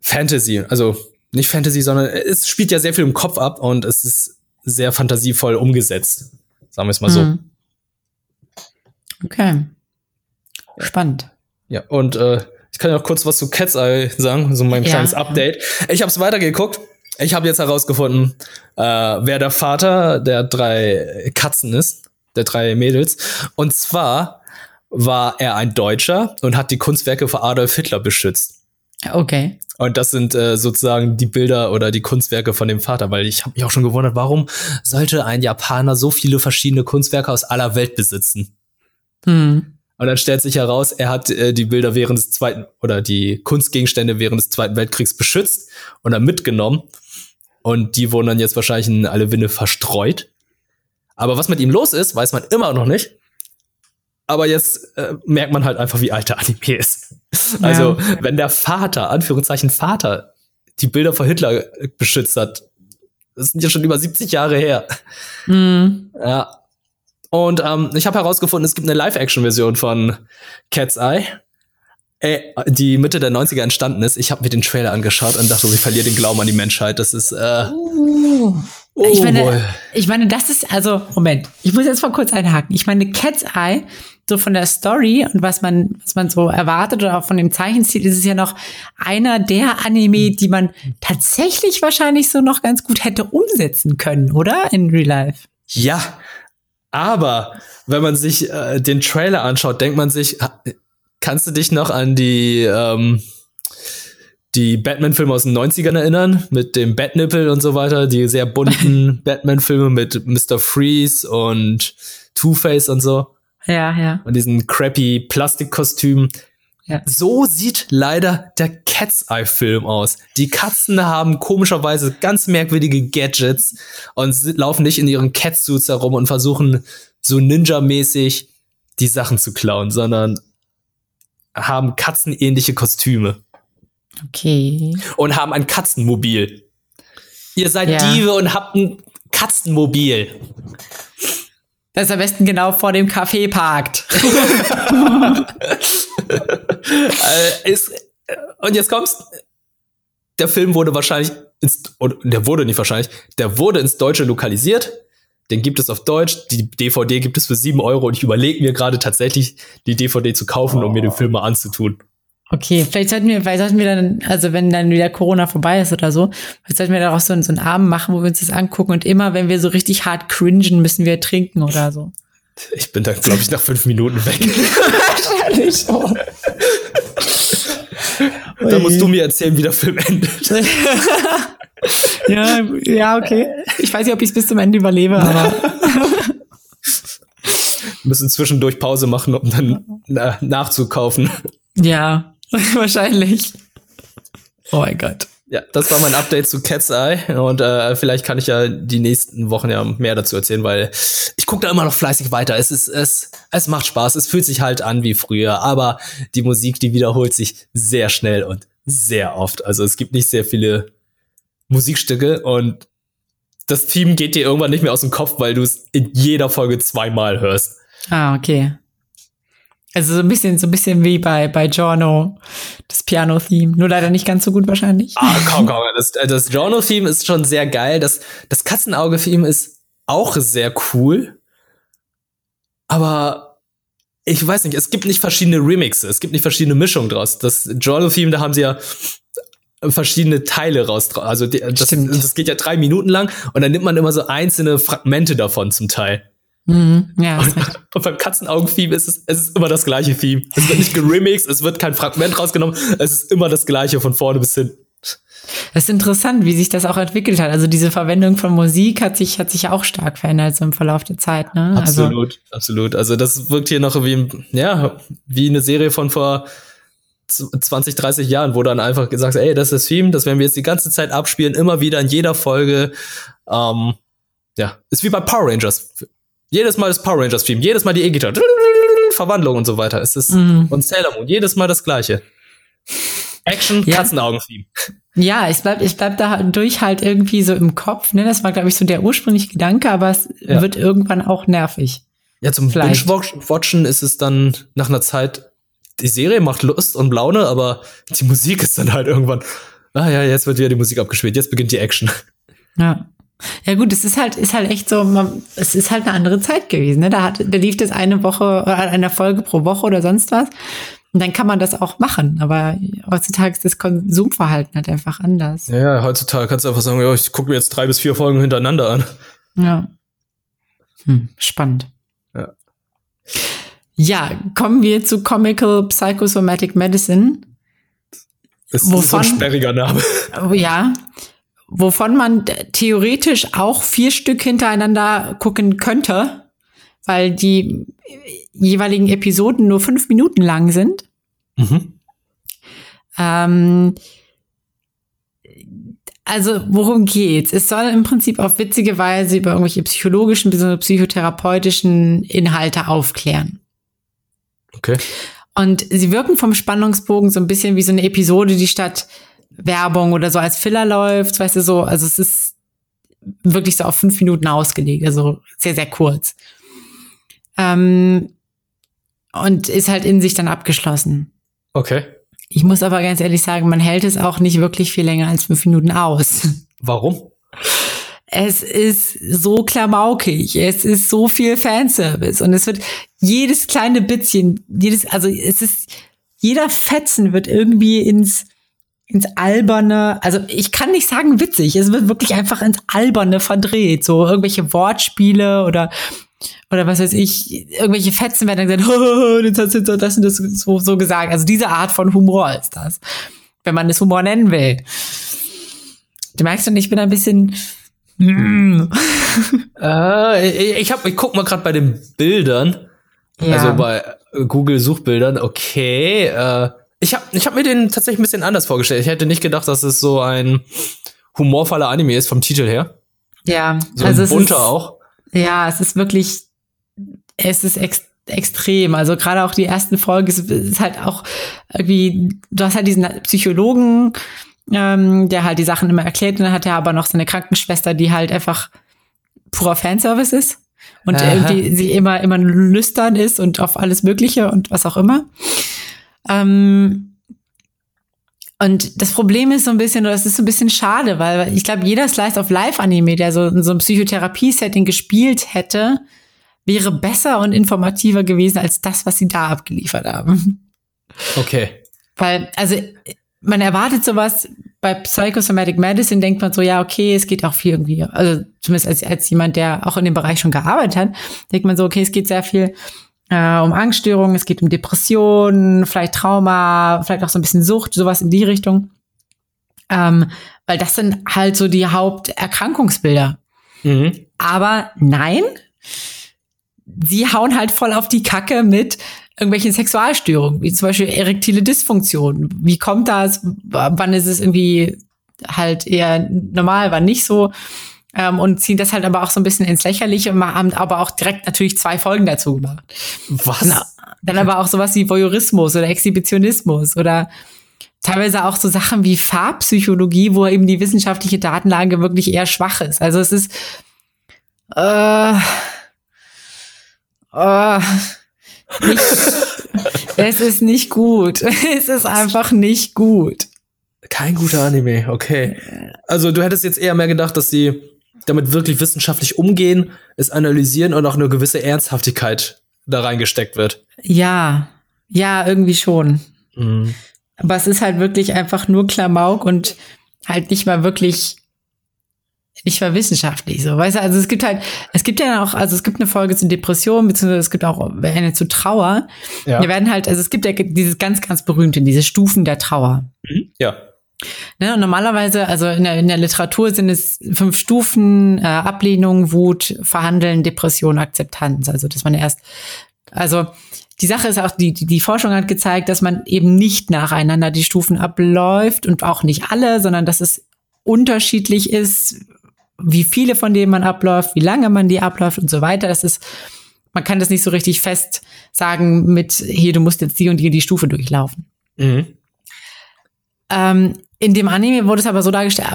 Fantasy. Also nicht Fantasy, sondern es spielt ja sehr viel im Kopf ab und es ist sehr fantasievoll umgesetzt. Sagen wir es mal so. Mhm. Okay. Spannend. Ja, und äh, ich kann ja auch kurz was zu Cat's Eye sagen, so mein ja, kleines Update. Ich habe es weitergeguckt. Ich habe jetzt herausgefunden, äh, wer der Vater der drei Katzen ist, der drei Mädels. Und zwar war er ein Deutscher und hat die Kunstwerke vor Adolf Hitler beschützt. Okay. Und das sind äh, sozusagen die Bilder oder die Kunstwerke von dem Vater, weil ich habe mich auch schon gewundert, warum sollte ein Japaner so viele verschiedene Kunstwerke aus aller Welt besitzen? Hm. Und dann stellt sich heraus, er hat äh, die Bilder während des zweiten oder die Kunstgegenstände während des Zweiten Weltkriegs beschützt und dann mitgenommen. Und die wurden dann jetzt wahrscheinlich in alle Winde verstreut. Aber was mit ihm los ist, weiß man immer noch nicht. Aber jetzt äh, merkt man halt einfach, wie alt der Anime ist. Also, ja. wenn der Vater, Anführungszeichen Vater, die Bilder von Hitler beschützt hat, das sind ja schon über 70 Jahre her. Mhm. Ja. Und ähm, ich habe herausgefunden, es gibt eine Live-Action-Version von Cat's Eye, äh, die Mitte der 90er entstanden ist. Ich habe mir den Trailer angeschaut und dachte, ich verliere den Glauben an die Menschheit. Das ist äh, uh. Oh, ich, meine, ich meine, das ist, also, Moment, ich muss jetzt mal kurz einhaken. Ich meine, Cat's Eye, so von der Story und was man, was man so erwartet oder auch von dem Zeichenstil, ist es ja noch einer der Anime, die man tatsächlich wahrscheinlich so noch ganz gut hätte umsetzen können, oder? In Real Life. Ja, aber wenn man sich äh, den Trailer anschaut, denkt man sich, kannst du dich noch an die, ähm, die Batman-Filme aus den 90ern erinnern, mit dem Batnippel und so weiter, die sehr bunten Batman-Filme mit Mr. Freeze und Two-Face und so. Ja, ja. Und diesen crappy Plastikkostüm. Ja. So sieht leider der Cat's Eye Film aus. Die Katzen haben komischerweise ganz merkwürdige Gadgets und laufen nicht in ihren Catsuits herum und versuchen so Ninja-mäßig die Sachen zu klauen, sondern haben katzenähnliche Kostüme. Okay. Und haben ein Katzenmobil. Ihr seid ja. Diebe und habt ein Katzenmobil. Das am besten genau vor dem Café parkt. äh, ist, und jetzt kommst, der Film wurde wahrscheinlich ins, der wurde nicht wahrscheinlich, der wurde ins Deutsche lokalisiert. Den gibt es auf Deutsch. Die DVD gibt es für sieben Euro und ich überlege mir gerade tatsächlich, die DVD zu kaufen, oh. um mir den Film mal anzutun. Okay, vielleicht sollten wir, vielleicht sollten wir dann, also wenn dann wieder Corona vorbei ist oder so, vielleicht sollten wir da auch so, so einen Abend machen, wo wir uns das angucken und immer, wenn wir so richtig hart cringen, müssen wir trinken oder so. Ich bin dann, glaube ich, nach fünf Minuten weg. Wahrscheinlich schon. da musst du mir erzählen, wie der Film endet. ja, ja, okay. Ich weiß nicht, ob ich es bis zum Ende überlebe, aber. Wir müssen zwischendurch Pause machen, um dann na, nachzukaufen. Ja, wahrscheinlich. Oh mein Gott. Ja, das war mein Update zu Cat's Eye und äh, vielleicht kann ich ja die nächsten Wochen ja mehr dazu erzählen, weil ich gucke da immer noch fleißig weiter. Es ist es es macht Spaß, es fühlt sich halt an wie früher, aber die Musik, die wiederholt sich sehr schnell und sehr oft. Also es gibt nicht sehr viele Musikstücke und das Team geht dir irgendwann nicht mehr aus dem Kopf, weil du es in jeder Folge zweimal hörst. Ah, okay. Also so ein bisschen, so ein bisschen wie bei, bei Giorno, das Piano-Theme. Nur leider nicht ganz so gut wahrscheinlich. Ah, komm, komm. Das, das Giorno-Theme ist schon sehr geil. Das, das Katzenauge-Theme ist auch sehr cool. Aber ich weiß nicht, es gibt nicht verschiedene Remixes, es gibt nicht verschiedene Mischungen draus. Das Giorno-Theme, da haben sie ja verschiedene Teile raus. Also das, das geht ja drei Minuten lang und dann nimmt man immer so einzelne Fragmente davon zum Teil. Mhm, ja, und, und beim Katzenaugen-Theme ist es, es ist immer das gleiche Theme. Es wird nicht geremixed, es wird kein Fragment rausgenommen, es ist immer das gleiche von vorne bis hin. Das ist interessant, wie sich das auch entwickelt hat. Also diese Verwendung von Musik hat sich, hat sich auch stark verändert so im Verlauf der Zeit. Ne? Also absolut, also, absolut. Also das wirkt hier noch wie, ja, wie eine Serie von vor 20, 30 Jahren, wo dann einfach gesagt ey, das ist das Theme, das werden wir jetzt die ganze Zeit abspielen, immer wieder in jeder Folge. Ähm, ja, ist wie bei Power Rangers. Jedes Mal das Power Rangers Theme, jedes Mal die E-Gitarre, Verwandlung und so weiter. Es ist mhm. und Sailor Moon, jedes Mal das gleiche. Action, ja. Katzenaugen-Theme. Ja, es bleibt, es bleibt dadurch halt irgendwie so im Kopf. Ne? Das war, glaube ich, so der ursprüngliche Gedanke, aber es ja. wird irgendwann auch nervig. Ja, zum Binge-Watchen ist es dann nach einer Zeit, die Serie macht Lust und Laune, aber die Musik ist dann halt irgendwann, ah ja, jetzt wird wieder die Musik abgespielt, jetzt beginnt die Action. Ja. Ja gut, es ist halt, ist halt echt so, man, es ist halt eine andere Zeit gewesen. Ne? Da, hat, da lief das eine Woche oder eine Folge pro Woche oder sonst was. Und dann kann man das auch machen. Aber heutzutage ist das Konsumverhalten halt einfach anders. Ja, ja heutzutage kannst du einfach sagen, ja, ich gucke mir jetzt drei bis vier Folgen hintereinander an. Ja. Hm, spannend. Ja. Ja, kommen wir zu Comical Psychosomatic Medicine. Ist, wovon, ist so ein sperriger Name. Ja, wovon man theoretisch auch vier Stück hintereinander gucken könnte, weil die jeweiligen Episoden nur fünf Minuten lang sind. Mhm. Ähm, also worum geht's? Es soll im Prinzip auf witzige Weise über irgendwelche psychologischen bzw. psychotherapeutischen Inhalte aufklären. Okay. Und sie wirken vom Spannungsbogen so ein bisschen wie so eine Episode, die statt Werbung oder so als Filler läuft, weißt du so. Also es ist wirklich so auf fünf Minuten ausgelegt, also sehr, sehr kurz. Ähm, und ist halt in sich dann abgeschlossen. Okay. Ich muss aber ganz ehrlich sagen, man hält es auch nicht wirklich viel länger als fünf Minuten aus. Warum? Es ist so klamaukig, es ist so viel Fanservice und es wird jedes kleine Bitzchen, jedes, also es ist, jeder Fetzen wird irgendwie ins, ins Alberne, also ich kann nicht sagen witzig, es wird wirklich einfach ins Alberne verdreht, so irgendwelche Wortspiele oder oder was weiß ich, irgendwelche Fetzen werden dann gesagt, oh, das hast du das und das so, so gesagt. Also diese Art von Humor ist das, wenn man es Humor nennen will. Du merkst schon, ich bin ein bisschen. Mm. äh, ich hab, ich guck mal gerade bei den Bildern, ja. also bei Google Suchbildern. Okay, äh, ich habe ich hab mir den tatsächlich ein bisschen anders vorgestellt. Ich hätte nicht gedacht, dass es so ein humorvoller Anime ist vom Titel her. Ja, so also ein bunter auch. Ja, es ist wirklich, es ist ex extrem. Also gerade auch die ersten Folgen ist, ist halt auch irgendwie, du hast halt diesen Psychologen, ähm, der halt die Sachen immer erklärt und dann hat er aber noch seine Krankenschwester, die halt einfach purer Fanservice ist und Aha. irgendwie sie immer, immer lüstern ist und auf alles Mögliche und was auch immer. Ähm, und das Problem ist so ein bisschen, oder es ist so ein bisschen schade, weil ich glaube, jeder Slice of Life Anime, der so in so einem Psychotherapie-Setting gespielt hätte, wäre besser und informativer gewesen als das, was sie da abgeliefert haben. Okay. Weil, also, man erwartet sowas, bei Psychosomatic Medicine denkt man so, ja, okay, es geht auch viel irgendwie, also zumindest als, als jemand, der auch in dem Bereich schon gearbeitet hat, denkt man so, okay, es geht sehr viel äh, um Angststörungen, es geht um Depressionen, vielleicht Trauma, vielleicht auch so ein bisschen Sucht, sowas in die Richtung. Ähm, weil das sind halt so die Haupterkrankungsbilder. Mhm. Aber nein, sie hauen halt voll auf die Kacke mit irgendwelchen Sexualstörungen, wie zum Beispiel erektile Dysfunktion. Wie kommt das? Wann ist es irgendwie halt eher normal, wann nicht so? Ähm, und ziehen das halt aber auch so ein bisschen ins Lächerliche und haben aber auch direkt natürlich zwei Folgen dazu gemacht. Was? Dann, dann aber auch sowas wie Voyeurismus oder Exhibitionismus oder teilweise auch so Sachen wie Farbpsychologie, wo eben die wissenschaftliche Datenlage wirklich eher schwach ist. Also es ist äh, äh, nicht, es ist nicht gut. Es ist einfach nicht gut. Kein guter Anime, okay. Also du hättest jetzt eher mehr gedacht, dass sie damit wirklich wissenschaftlich umgehen, es analysieren und auch eine gewisse Ernsthaftigkeit da reingesteckt wird. Ja, ja, irgendwie schon. Mhm. Aber es ist halt wirklich einfach nur Klamauk und halt nicht mal wirklich nicht mal wissenschaftlich so, weißt du, also es gibt halt, es gibt ja auch, also es gibt eine Folge zu Depression, beziehungsweise es gibt auch eine zu Trauer. Ja. Wir werden halt, also es gibt ja dieses ganz, ganz berühmte, diese Stufen der Trauer. Mhm. Ja. Ne, normalerweise, also in der, in der Literatur sind es fünf Stufen, äh, Ablehnung, Wut, Verhandeln, Depression, Akzeptanz. Also dass man erst, also die Sache ist auch, die, die, die Forschung hat gezeigt, dass man eben nicht nacheinander die Stufen abläuft und auch nicht alle, sondern dass es unterschiedlich ist, wie viele von denen man abläuft, wie lange man die abläuft und so weiter. Das ist, man kann das nicht so richtig fest sagen mit, hier, du musst jetzt die und die, die Stufe durchlaufen. Mhm. Ähm, in dem Anime wurde es aber so dargestellt,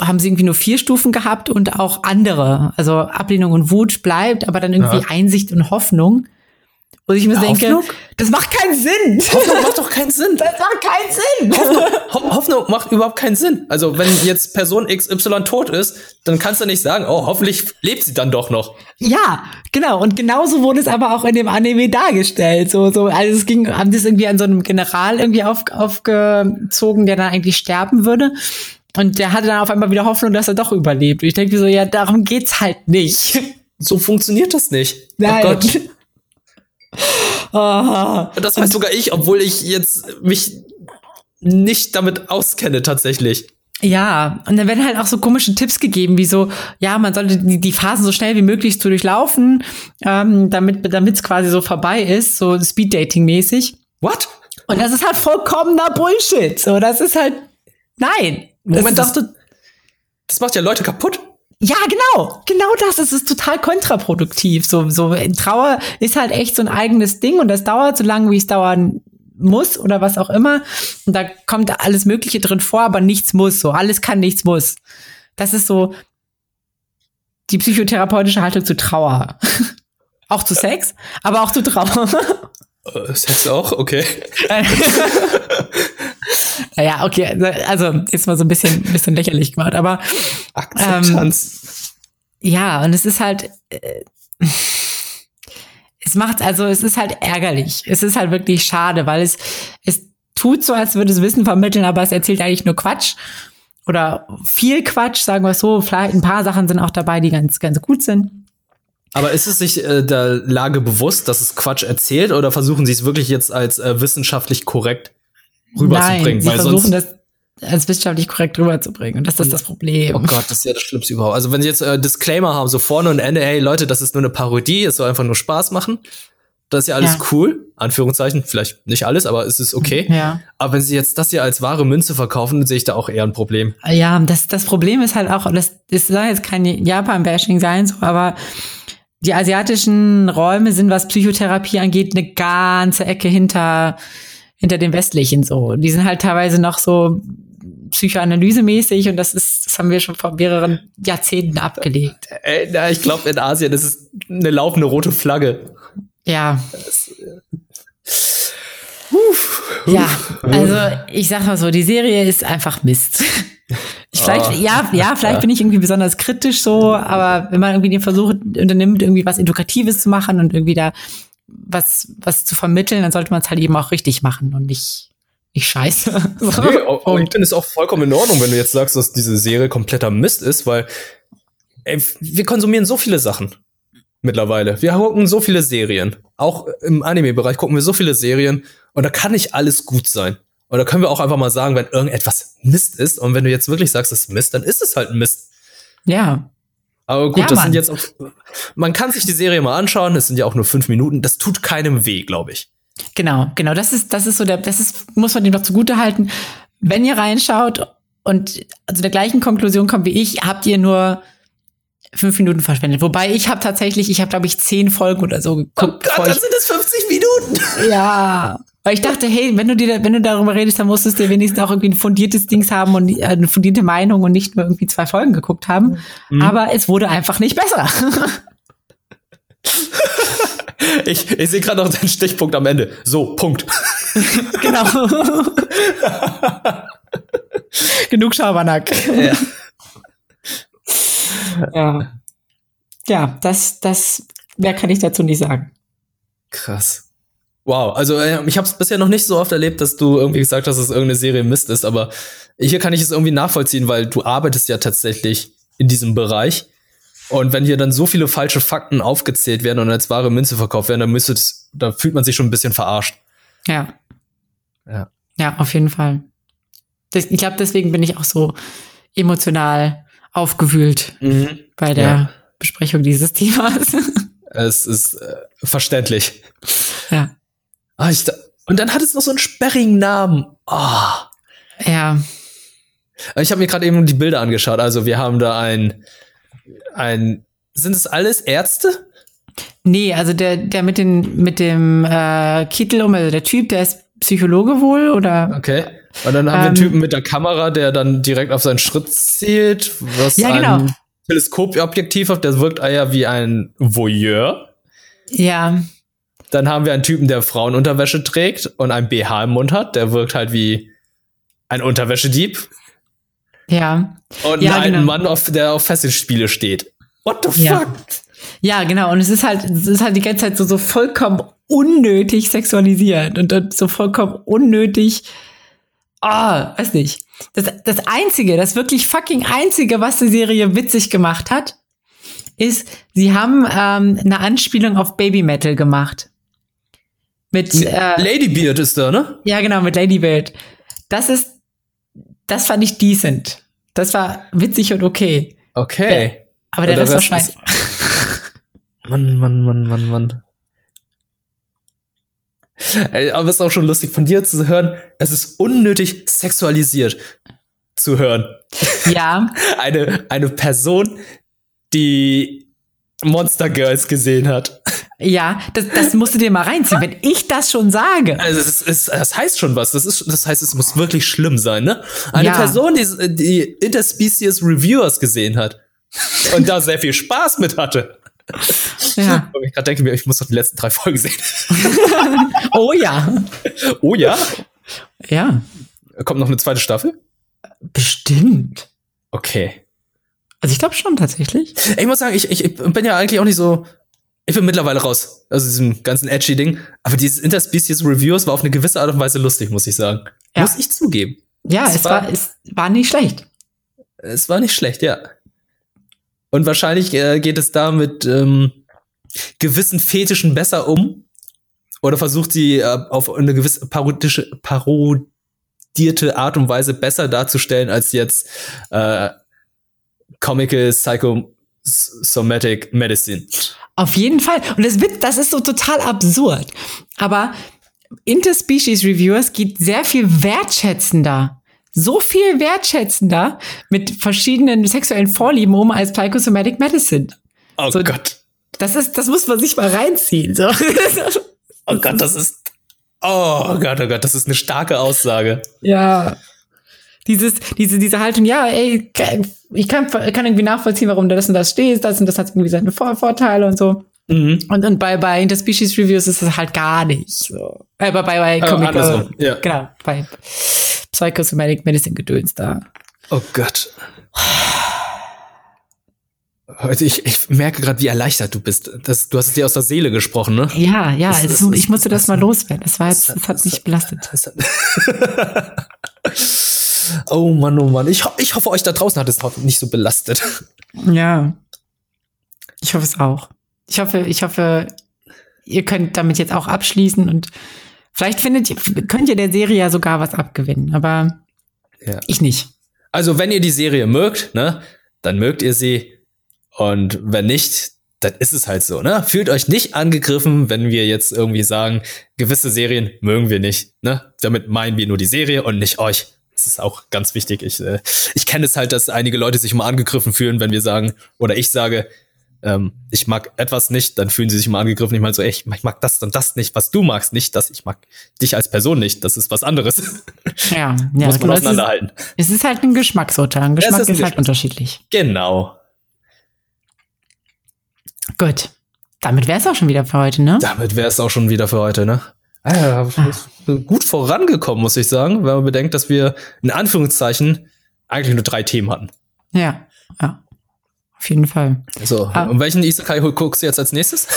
haben sie irgendwie nur vier Stufen gehabt und auch andere. Also Ablehnung und Wut bleibt, aber dann irgendwie ja. Einsicht und Hoffnung. Und ich mir denke, das macht keinen Sinn. Hoffnung macht doch keinen Sinn. Das macht keinen Sinn. Hoffnung, Hoffnung macht überhaupt keinen Sinn. Also wenn jetzt Person XY tot ist, dann kannst du nicht sagen, oh, hoffentlich lebt sie dann doch noch. Ja, genau. Und genauso wurde es aber auch in dem Anime dargestellt. So, so, also es ging, haben das irgendwie an so einem General irgendwie auf, aufgezogen, der dann eigentlich sterben würde. Und der hatte dann auf einmal wieder Hoffnung, dass er doch überlebt. Und ich denke so, ja, darum geht's halt nicht. So funktioniert das nicht. Oh Nein. Oh Gott. Das weiß sogar ich, obwohl ich jetzt mich nicht damit auskenne tatsächlich. Ja, und dann werden halt auch so komische Tipps gegeben, wie so, ja, man sollte die, die Phasen so schnell wie möglich zu durchlaufen, ähm, damit es quasi so vorbei ist, so Speed-Dating-mäßig. What? Und das ist halt vollkommener Bullshit. So, das ist halt, nein. Moment, das, dachte, das macht ja Leute kaputt. Ja, genau, genau das. Es ist total kontraproduktiv. So, so Trauer ist halt echt so ein eigenes Ding und das dauert so lange, wie es dauern muss oder was auch immer. Und da kommt alles Mögliche drin vor, aber nichts muss. So, alles kann, nichts muss. Das ist so die psychotherapeutische Haltung zu Trauer. auch zu Sex, aber auch zu Trauer. Äh, Sex auch? Okay. naja, okay, also ist mal so ein bisschen, bisschen lächerlich gemacht, aber Akzeptanz. Ähm, ja, und es ist halt. Äh, es macht, also es ist halt ärgerlich. Es ist halt wirklich schade, weil es, es tut so, als würde es Wissen vermitteln, aber es erzählt eigentlich nur Quatsch. Oder viel Quatsch, sagen wir es so. Vielleicht ein paar Sachen sind auch dabei, die ganz, ganz gut sind. Aber ist es sich äh, der Lage bewusst, dass es Quatsch erzählt, oder versuchen sie es wirklich jetzt als äh, wissenschaftlich korrekt rüberzubringen? Nein, sie versuchen das als wissenschaftlich korrekt rüberzubringen. Und das ist das Problem. Oh Gott, das ist ja das Schlimmste überhaupt. Also wenn sie jetzt äh, Disclaimer haben, so vorne und Ende, hey Leute, das ist nur eine Parodie, es soll einfach nur Spaß machen. Das ist ja alles ja. cool, Anführungszeichen, vielleicht nicht alles, aber es ist okay. Ja. Aber wenn sie jetzt das hier als wahre Münze verkaufen, sehe ich da auch eher ein Problem. Ja, das, das Problem ist halt auch, das, das soll jetzt kein Japan-Bashing sein, so, aber die asiatischen Räume sind, was Psychotherapie angeht, eine ganze Ecke hinter, hinter den westlichen so. Die sind halt teilweise noch so psychoanalysemäßig und das ist, das haben wir schon vor mehreren Jahrzehnten abgelegt. Äh, na, ich glaube, in Asien ist es eine laufende rote Flagge. Ja. Uf, ja, also ich sag mal so, die Serie ist einfach Mist. Ich vielleicht, oh. ja, ja, vielleicht ja. bin ich irgendwie besonders kritisch so, aber wenn man irgendwie den Versuch unternimmt, irgendwie was Edukatives zu machen und irgendwie da was, was zu vermitteln, dann sollte man es halt eben auch richtig machen und nicht ich scheiße. So. Nee, aber ich finde es auch vollkommen in Ordnung, wenn du jetzt sagst, dass diese Serie kompletter Mist ist, weil ey, wir konsumieren so viele Sachen mittlerweile. Wir gucken so viele Serien. Auch im Anime-Bereich gucken wir so viele Serien und da kann nicht alles gut sein. Und da können wir auch einfach mal sagen, wenn irgendetwas Mist ist und wenn du jetzt wirklich sagst, es ist Mist, dann ist es halt Mist. Ja. Aber gut, ja, das sind jetzt auch, man kann sich die Serie mal anschauen, es sind ja auch nur fünf Minuten, das tut keinem weh, glaube ich. Genau, genau. Das ist, das ist so der, das ist, muss man dem noch zugute halten. Wenn ihr reinschaut und also der gleichen Konklusion kommt wie ich, habt ihr nur fünf Minuten verschwendet. Wobei ich habe tatsächlich, ich habe glaube ich zehn Folgen oder so geguckt. Oh Gott, dann sind das 50 Minuten. Ja. Weil ich dachte, hey, wenn du dir, wenn du darüber redest, dann musstest du wenigstens auch irgendwie ein fundiertes Dings haben und äh, eine fundierte Meinung und nicht nur irgendwie zwei Folgen geguckt haben. Mhm. Aber es wurde einfach nicht besser. Ich, ich sehe gerade noch den Stichpunkt am Ende. So, Punkt. genau. Genug Schabernack. Ja. Ja. Ja, das, das, mehr kann ich dazu nicht sagen. Krass. Wow, also äh, ich habe es bisher noch nicht so oft erlebt, dass du irgendwie gesagt hast, dass es irgendeine Serie Mist ist, aber hier kann ich es irgendwie nachvollziehen, weil du arbeitest ja tatsächlich in diesem Bereich und wenn hier dann so viele falsche Fakten aufgezählt werden und als wahre Münze verkauft werden, dann müsste das, da fühlt man sich schon ein bisschen verarscht. Ja. Ja. Ja, auf jeden Fall. Das, ich glaube, deswegen bin ich auch so emotional aufgewühlt mhm. bei der ja. Besprechung dieses Themas. es ist äh, verständlich. Ja. Ah, ich, und dann hat es noch so einen sperrigen Namen. Oh. Ja. Ich habe mir gerade eben die Bilder angeschaut. Also wir haben da ein ein. Sind es alles Ärzte? Nee, also der, der mit, den, mit dem äh, Kittel um, also der Typ, der ist Psychologe wohl, oder? Okay. Und dann haben ähm, wir einen ähm, Typen mit der Kamera, der dann direkt auf seinen Schritt zielt, was ja, genau. ein Teleskopobjektiv hat, der wirkt eher wie ein Voyeur. Ja. Dann haben wir einen Typen, der Frauenunterwäsche trägt und ein BH im Mund hat, der wirkt halt wie ein Unterwäschedieb. Ja. Und ja, einen genau. Mann, auf, der auf Fesselspiele steht. What the ja. fuck? Ja, genau. Und es ist halt, es ist halt die ganze Zeit so, so vollkommen unnötig sexualisiert und, und so vollkommen unnötig. Ah, oh, weiß nicht. Das, das einzige, das wirklich fucking einzige, was die Serie witzig gemacht hat, ist, sie haben ähm, eine Anspielung auf Baby Metal gemacht. Mit äh, Ladybeard ist da, ne? Ja, genau, mit Ladybeard. das ist, das fand ich decent. Das war witzig und okay. Okay. Aber der, der Rest war scheiße. Mann, Mann, Mann, Mann, Mann. Aber es ist auch schon lustig von dir zu hören, es ist unnötig sexualisiert zu hören. Ja. eine, eine Person, die Monster Girls gesehen hat. Ja, das, das musst du dir mal reinziehen, wenn ich das schon sage. Also es ist, das heißt schon was. Das, ist, das heißt, es muss wirklich schlimm sein, ne? Eine ja. Person, die, die Interspecies Reviewers gesehen hat und da sehr viel Spaß mit hatte. Ja. Ich gerade denke mir, ich muss doch die letzten drei Folgen sehen. oh ja. Oh ja. Ja. Kommt noch eine zweite Staffel? Bestimmt. Okay. Also ich glaube schon tatsächlich. Ich muss sagen, ich, ich bin ja eigentlich auch nicht so. Ich bin mittlerweile raus aus diesem ganzen edgy Ding. Aber dieses Interspecies Reviews war auf eine gewisse Art und Weise lustig, muss ich sagen. Ja. Muss ich zugeben. Ja, es, es war, war, es war nicht schlecht. Es war nicht schlecht, ja. Und wahrscheinlich äh, geht es da mit ähm, gewissen Fetischen besser um. Oder versucht sie äh, auf eine gewisse parodische, parodierte Art und Weise besser darzustellen als jetzt äh, Comical Psychosomatic Medicine. Auf jeden Fall. Und das wird, das ist so total absurd. Aber Interspecies Reviewers geht sehr viel wertschätzender so viel wertschätzender mit verschiedenen sexuellen Vorlieben um als Psychosomatic Medicine. Oh so, Gott. Das ist, das muss man sich mal reinziehen. So. oh Gott, das ist, oh Gott, oh Gott, das ist eine starke Aussage. Ja. Dieses, diese, diese Haltung, ja, ey, ich kann, kann irgendwie nachvollziehen, warum du das und das stehst, das und das hat irgendwie seine Vor Vorteile und so. Mhm. Und, und bei, bei Interspecies Reviews ist es halt gar nicht so. Äh, bei, bei Comic, äh, ja. genau, bei Psychosomatic Medicine Gedöns da. Oh Gott. Also ich, ich merke gerade, wie erleichtert du bist. Das, du hast es dir aus der Seele gesprochen, ne? Ja, ja. Das, also, das, ich musste das, mal loswerden. Das war jetzt, das hat mich belastet. oh Mann, oh Mann. Ich, ich hoffe, euch da draußen hat es nicht so belastet. Ja. Ich hoffe es auch. Ich hoffe, ich hoffe, ihr könnt damit jetzt auch abschließen und Vielleicht findet ihr, könnt ihr der Serie ja sogar was abgewinnen, aber ja. ich nicht. Also, wenn ihr die Serie mögt, ne, dann mögt ihr sie. Und wenn nicht, dann ist es halt so, ne? Fühlt euch nicht angegriffen, wenn wir jetzt irgendwie sagen, gewisse Serien mögen wir nicht, ne? Damit meinen wir nur die Serie und nicht euch. Das ist auch ganz wichtig. Ich, äh, ich kenne es halt, dass einige Leute sich mal angegriffen fühlen, wenn wir sagen, oder ich sage, ähm, ich mag etwas nicht, dann fühlen sie sich mal angegriffen. Ich meine so, ey, ich mag das und das nicht, was du magst, nicht das. Ich mag dich als Person nicht. Das ist was anderes. Ja, ja muss man auseinanderhalten. Es ist, es ist halt ein Geschmacksurteil. Ein Geschmack ist, ist, halt unterschiedlich. Genau. Gut. Damit wäre es auch schon wieder für heute, ne? Damit wäre es auch schon wieder für heute, ne? Ah, ja, ah. gut vorangekommen, muss ich sagen, wenn man bedenkt, dass wir in Anführungszeichen eigentlich nur drei Themen hatten. Ja, ja. Auf jeden Fall. So, ah. und welchen Isekai guckst du jetzt als nächstes?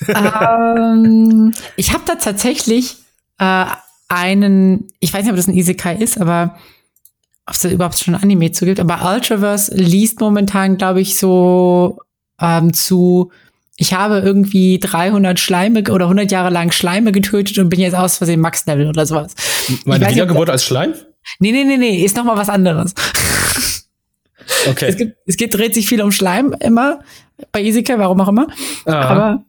ähm, ich habe da tatsächlich äh, einen, ich weiß nicht, ob das ein Isekai ist, aber ob es da überhaupt schon ein Anime zu gibt, aber Ultraverse liest momentan, glaube ich, so ähm, zu, ich habe irgendwie 300 Schleime oder 100 Jahre lang Schleime getötet und bin jetzt aus Versehen Max-Level oder sowas. Meine Wiedergeburt als Schleim? Nee, nee, nee, nee, ist noch mal was anderes. Okay. Es, gibt, es geht, dreht sich viel um Schleim immer bei Isika, warum auch immer. Aha. Aber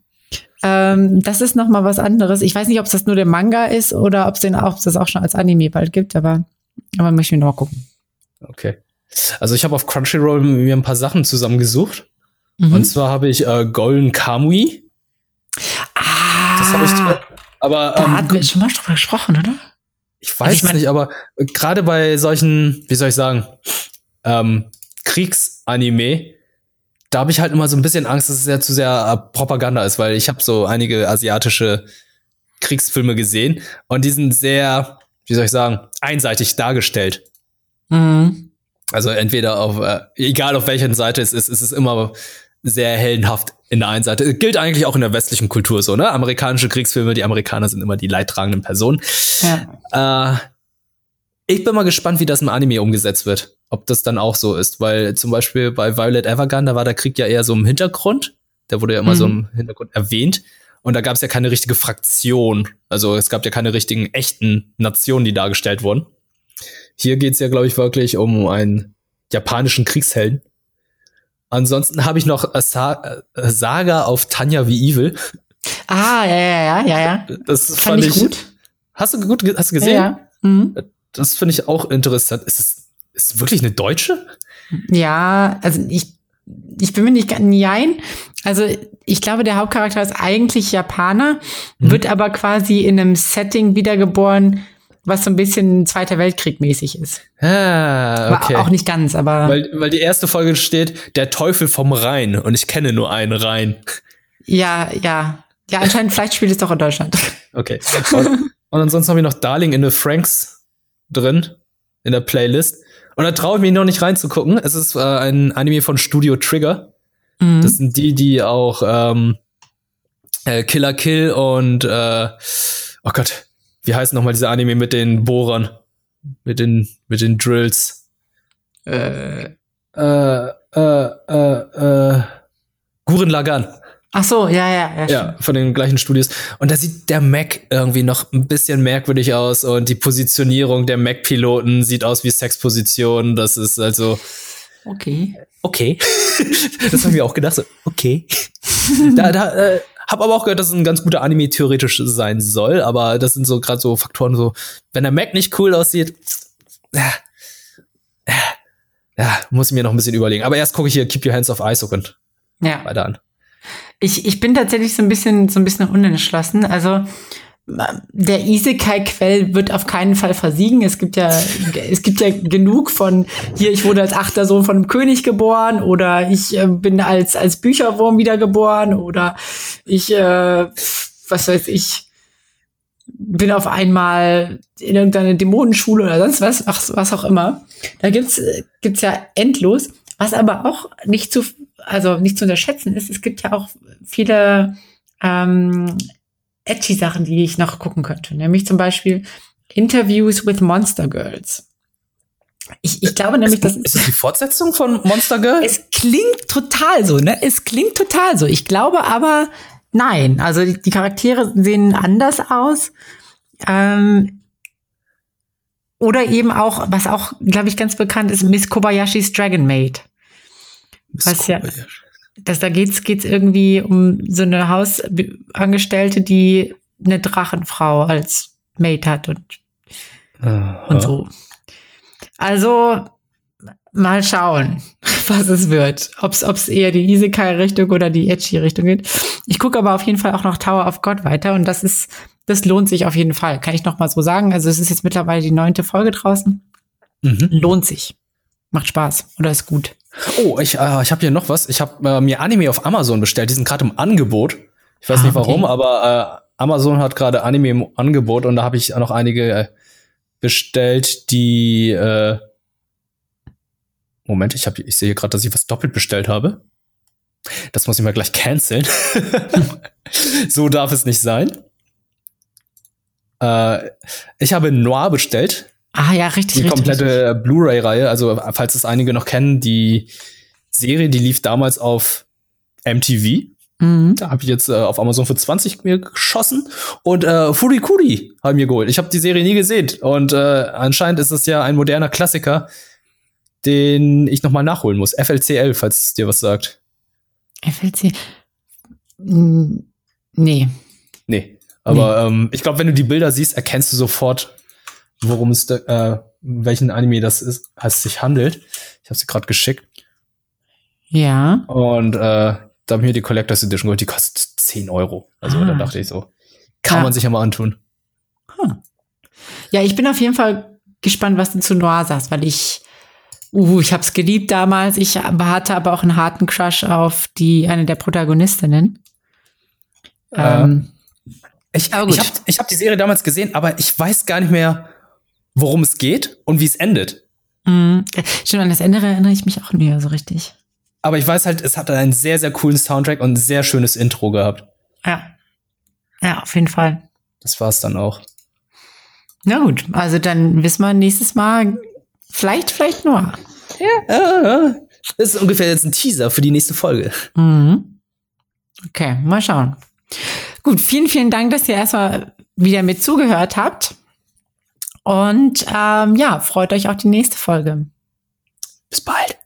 ähm, das ist noch mal was anderes. Ich weiß nicht, ob es das nur der Manga ist oder ob es den auch, das auch schon als Anime bald gibt, aber, aber möchte ich noch mal gucken. Okay. Also ich habe auf Crunchyroll mir ein paar Sachen zusammengesucht. Mhm. Und zwar habe ich äh, Golden Kamui. Ah. Das habe ich. Aber da ähm, hatten wir schon mal drüber gesprochen, oder? Ich weiß ich mein, nicht, aber gerade bei solchen, wie soll ich sagen, ähm, Kriegsanime, da habe ich halt immer so ein bisschen Angst, dass es ja zu sehr äh, Propaganda ist, weil ich habe so einige asiatische Kriegsfilme gesehen und die sind sehr, wie soll ich sagen, einseitig dargestellt. Mhm. Also entweder auf, äh, egal auf welcher Seite es ist, ist es immer sehr heldenhaft in der einen Seite. Gilt eigentlich auch in der westlichen Kultur so, ne? Amerikanische Kriegsfilme, die Amerikaner sind immer die leidtragenden Personen. Ja. Äh, ich bin mal gespannt, wie das im Anime umgesetzt wird ob das dann auch so ist, weil zum Beispiel bei Violet Evergarden, da war der Krieg ja eher so im Hintergrund, der wurde ja immer mhm. so im Hintergrund erwähnt und da gab es ja keine richtige Fraktion, also es gab ja keine richtigen echten Nationen, die dargestellt wurden. Hier geht's ja, glaube ich, wirklich um einen japanischen Kriegshelden. Ansonsten habe ich noch Sa a Saga auf Tanja wie Evil. Ah, ja, ja, ja, ja, ja. Das fand, fand ich, gut. Hast du gut hast du gesehen? Ja. ja. Mhm. Das finde ich auch interessant. Ist es ist es wirklich eine Deutsche? Ja, also ich ich bin mir nicht ganz nein. Also ich glaube, der Hauptcharakter ist eigentlich Japaner, mhm. wird aber quasi in einem Setting wiedergeboren, was so ein bisschen Zweiter Weltkrieg mäßig ist. Ah, okay. Auch nicht ganz, aber. Weil, weil die erste Folge steht, der Teufel vom Rhein und ich kenne nur einen Rhein. Ja, ja. Ja, anscheinend, vielleicht spielt es doch in Deutschland. Okay. Und, und ansonsten habe ich noch Darling in the Franks drin in der Playlist. Und da traue ich mich noch nicht reinzugucken. Es ist äh, ein Anime von Studio Trigger. Mhm. Das sind die, die auch ähm, äh, Killer Kill und äh, oh Gott, wie heißt nochmal dieser Anime mit den Bohrern? Mit den, mit den Drills. Äh, äh, äh, äh, äh, Guren Lagan. Ach so, ja, ja, ja. Ja, von den gleichen Studios. Und da sieht der Mac irgendwie noch ein bisschen merkwürdig aus und die Positionierung der Mac-Piloten sieht aus wie Sexposition. Das ist also. Okay. Okay. das haben wir auch gedacht. So, okay. da, da, äh, hab aber auch gehört, dass es ein ganz guter Anime theoretisch sein soll, aber das sind so gerade so Faktoren, so, wenn der Mac nicht cool aussieht, äh, äh, ja, muss ich mir noch ein bisschen überlegen. Aber erst gucke ich hier Keep Your Hands Off Ice und ja. weiter an. Ich, ich bin tatsächlich so ein bisschen, so ein bisschen unentschlossen. Also, der Isekai-Quell wird auf keinen Fall versiegen. Es gibt ja, es gibt ja genug von hier, ich wurde als achter Sohn von einem König geboren oder ich äh, bin als, als Bücherwurm wiedergeboren oder ich, äh, was weiß ich, bin auf einmal in irgendeiner Dämonenschule oder sonst was, was, was auch immer. Da gibt's, gibt's ja endlos. Was aber auch nicht zu, also nicht zu unterschätzen ist, es gibt ja auch viele ähm, edgy Sachen, die ich noch gucken könnte. Nämlich zum Beispiel Interviews with Monster Girls. Ich, ich glaube nämlich, das ist das die Fortsetzung von Monster Girl. Es klingt total so, ne? Es klingt total so. Ich glaube aber, nein. Also die, die Charaktere sehen anders aus. Ähm, oder eben auch, was auch, glaube ich, ganz bekannt ist, Miss Kobayashis Dragon Maid. Miss was ja, das, da geht's, geht's irgendwie um so eine Hausangestellte, die eine Drachenfrau als Maid hat und, und so. Also, mal schauen, was es wird. Ob es eher die Isekai-Richtung oder die Edgy-Richtung geht. Ich gucke aber auf jeden Fall auch noch Tower of God weiter und das ist, das lohnt sich auf jeden Fall. Kann ich noch mal so sagen. Also es ist jetzt mittlerweile die neunte Folge draußen. Mhm. Lohnt sich. Macht Spaß oder ist gut. Oh, ich, äh, ich habe hier noch was. Ich habe äh, mir Anime auf Amazon bestellt. Die sind gerade im Angebot. Ich weiß ah, nicht warum, okay. aber äh, Amazon hat gerade Anime im Angebot und da habe ich noch einige äh, bestellt, die äh, Moment, ich, hab, ich sehe gerade, dass ich was doppelt bestellt habe. Das muss ich mal gleich canceln. so darf es nicht sein. Äh, ich habe Noir bestellt. Ah ja, richtig. Die komplette Blu-ray-Reihe. Also falls es einige noch kennen, die Serie, die lief damals auf MTV. Mhm. Da habe ich jetzt äh, auf Amazon für 20 mir geschossen und äh, Furikuri haben mir geholt. Ich habe die Serie nie gesehen und äh, anscheinend ist es ja ein moderner Klassiker, den ich noch mal nachholen muss. FLCL, falls es dir was sagt. FLC? Nee. Nee. Aber nee. Ähm, ich glaube, wenn du die Bilder siehst, erkennst du sofort, worum es, äh, welchen Anime das ist, es sich handelt. Ich habe sie gerade geschickt. Ja. Und äh, da haben wir die Collectors Edition geholt, die kostet 10 Euro. Also ah. da dachte ich so, kann ja. man sich ja mal antun. Hm. Ja, ich bin auf jeden Fall gespannt, was du zu Noir sagst, weil ich, uh, ich habe es geliebt damals. Ich hatte aber auch einen harten Crush auf die eine der Protagonistinnen. Äh, ähm, ich ich habe ich hab die Serie damals gesehen, aber ich weiß gar nicht mehr, worum es geht und wie es endet. Mhm. Stimmt, an das Ende erinnere ich mich auch nie so richtig. Aber ich weiß halt, es hat einen sehr, sehr coolen Soundtrack und ein sehr schönes Intro gehabt. Ja. Ja, auf jeden Fall. Das war's dann auch. Na gut, also dann wissen wir nächstes Mal vielleicht, vielleicht nur. Ja. Das ist ungefähr jetzt ein Teaser für die nächste Folge. Mhm. Okay, mal schauen. Gut, vielen, vielen Dank, dass ihr erstmal wieder mit zugehört habt. Und ähm, ja, freut euch auf die nächste Folge. Bis bald.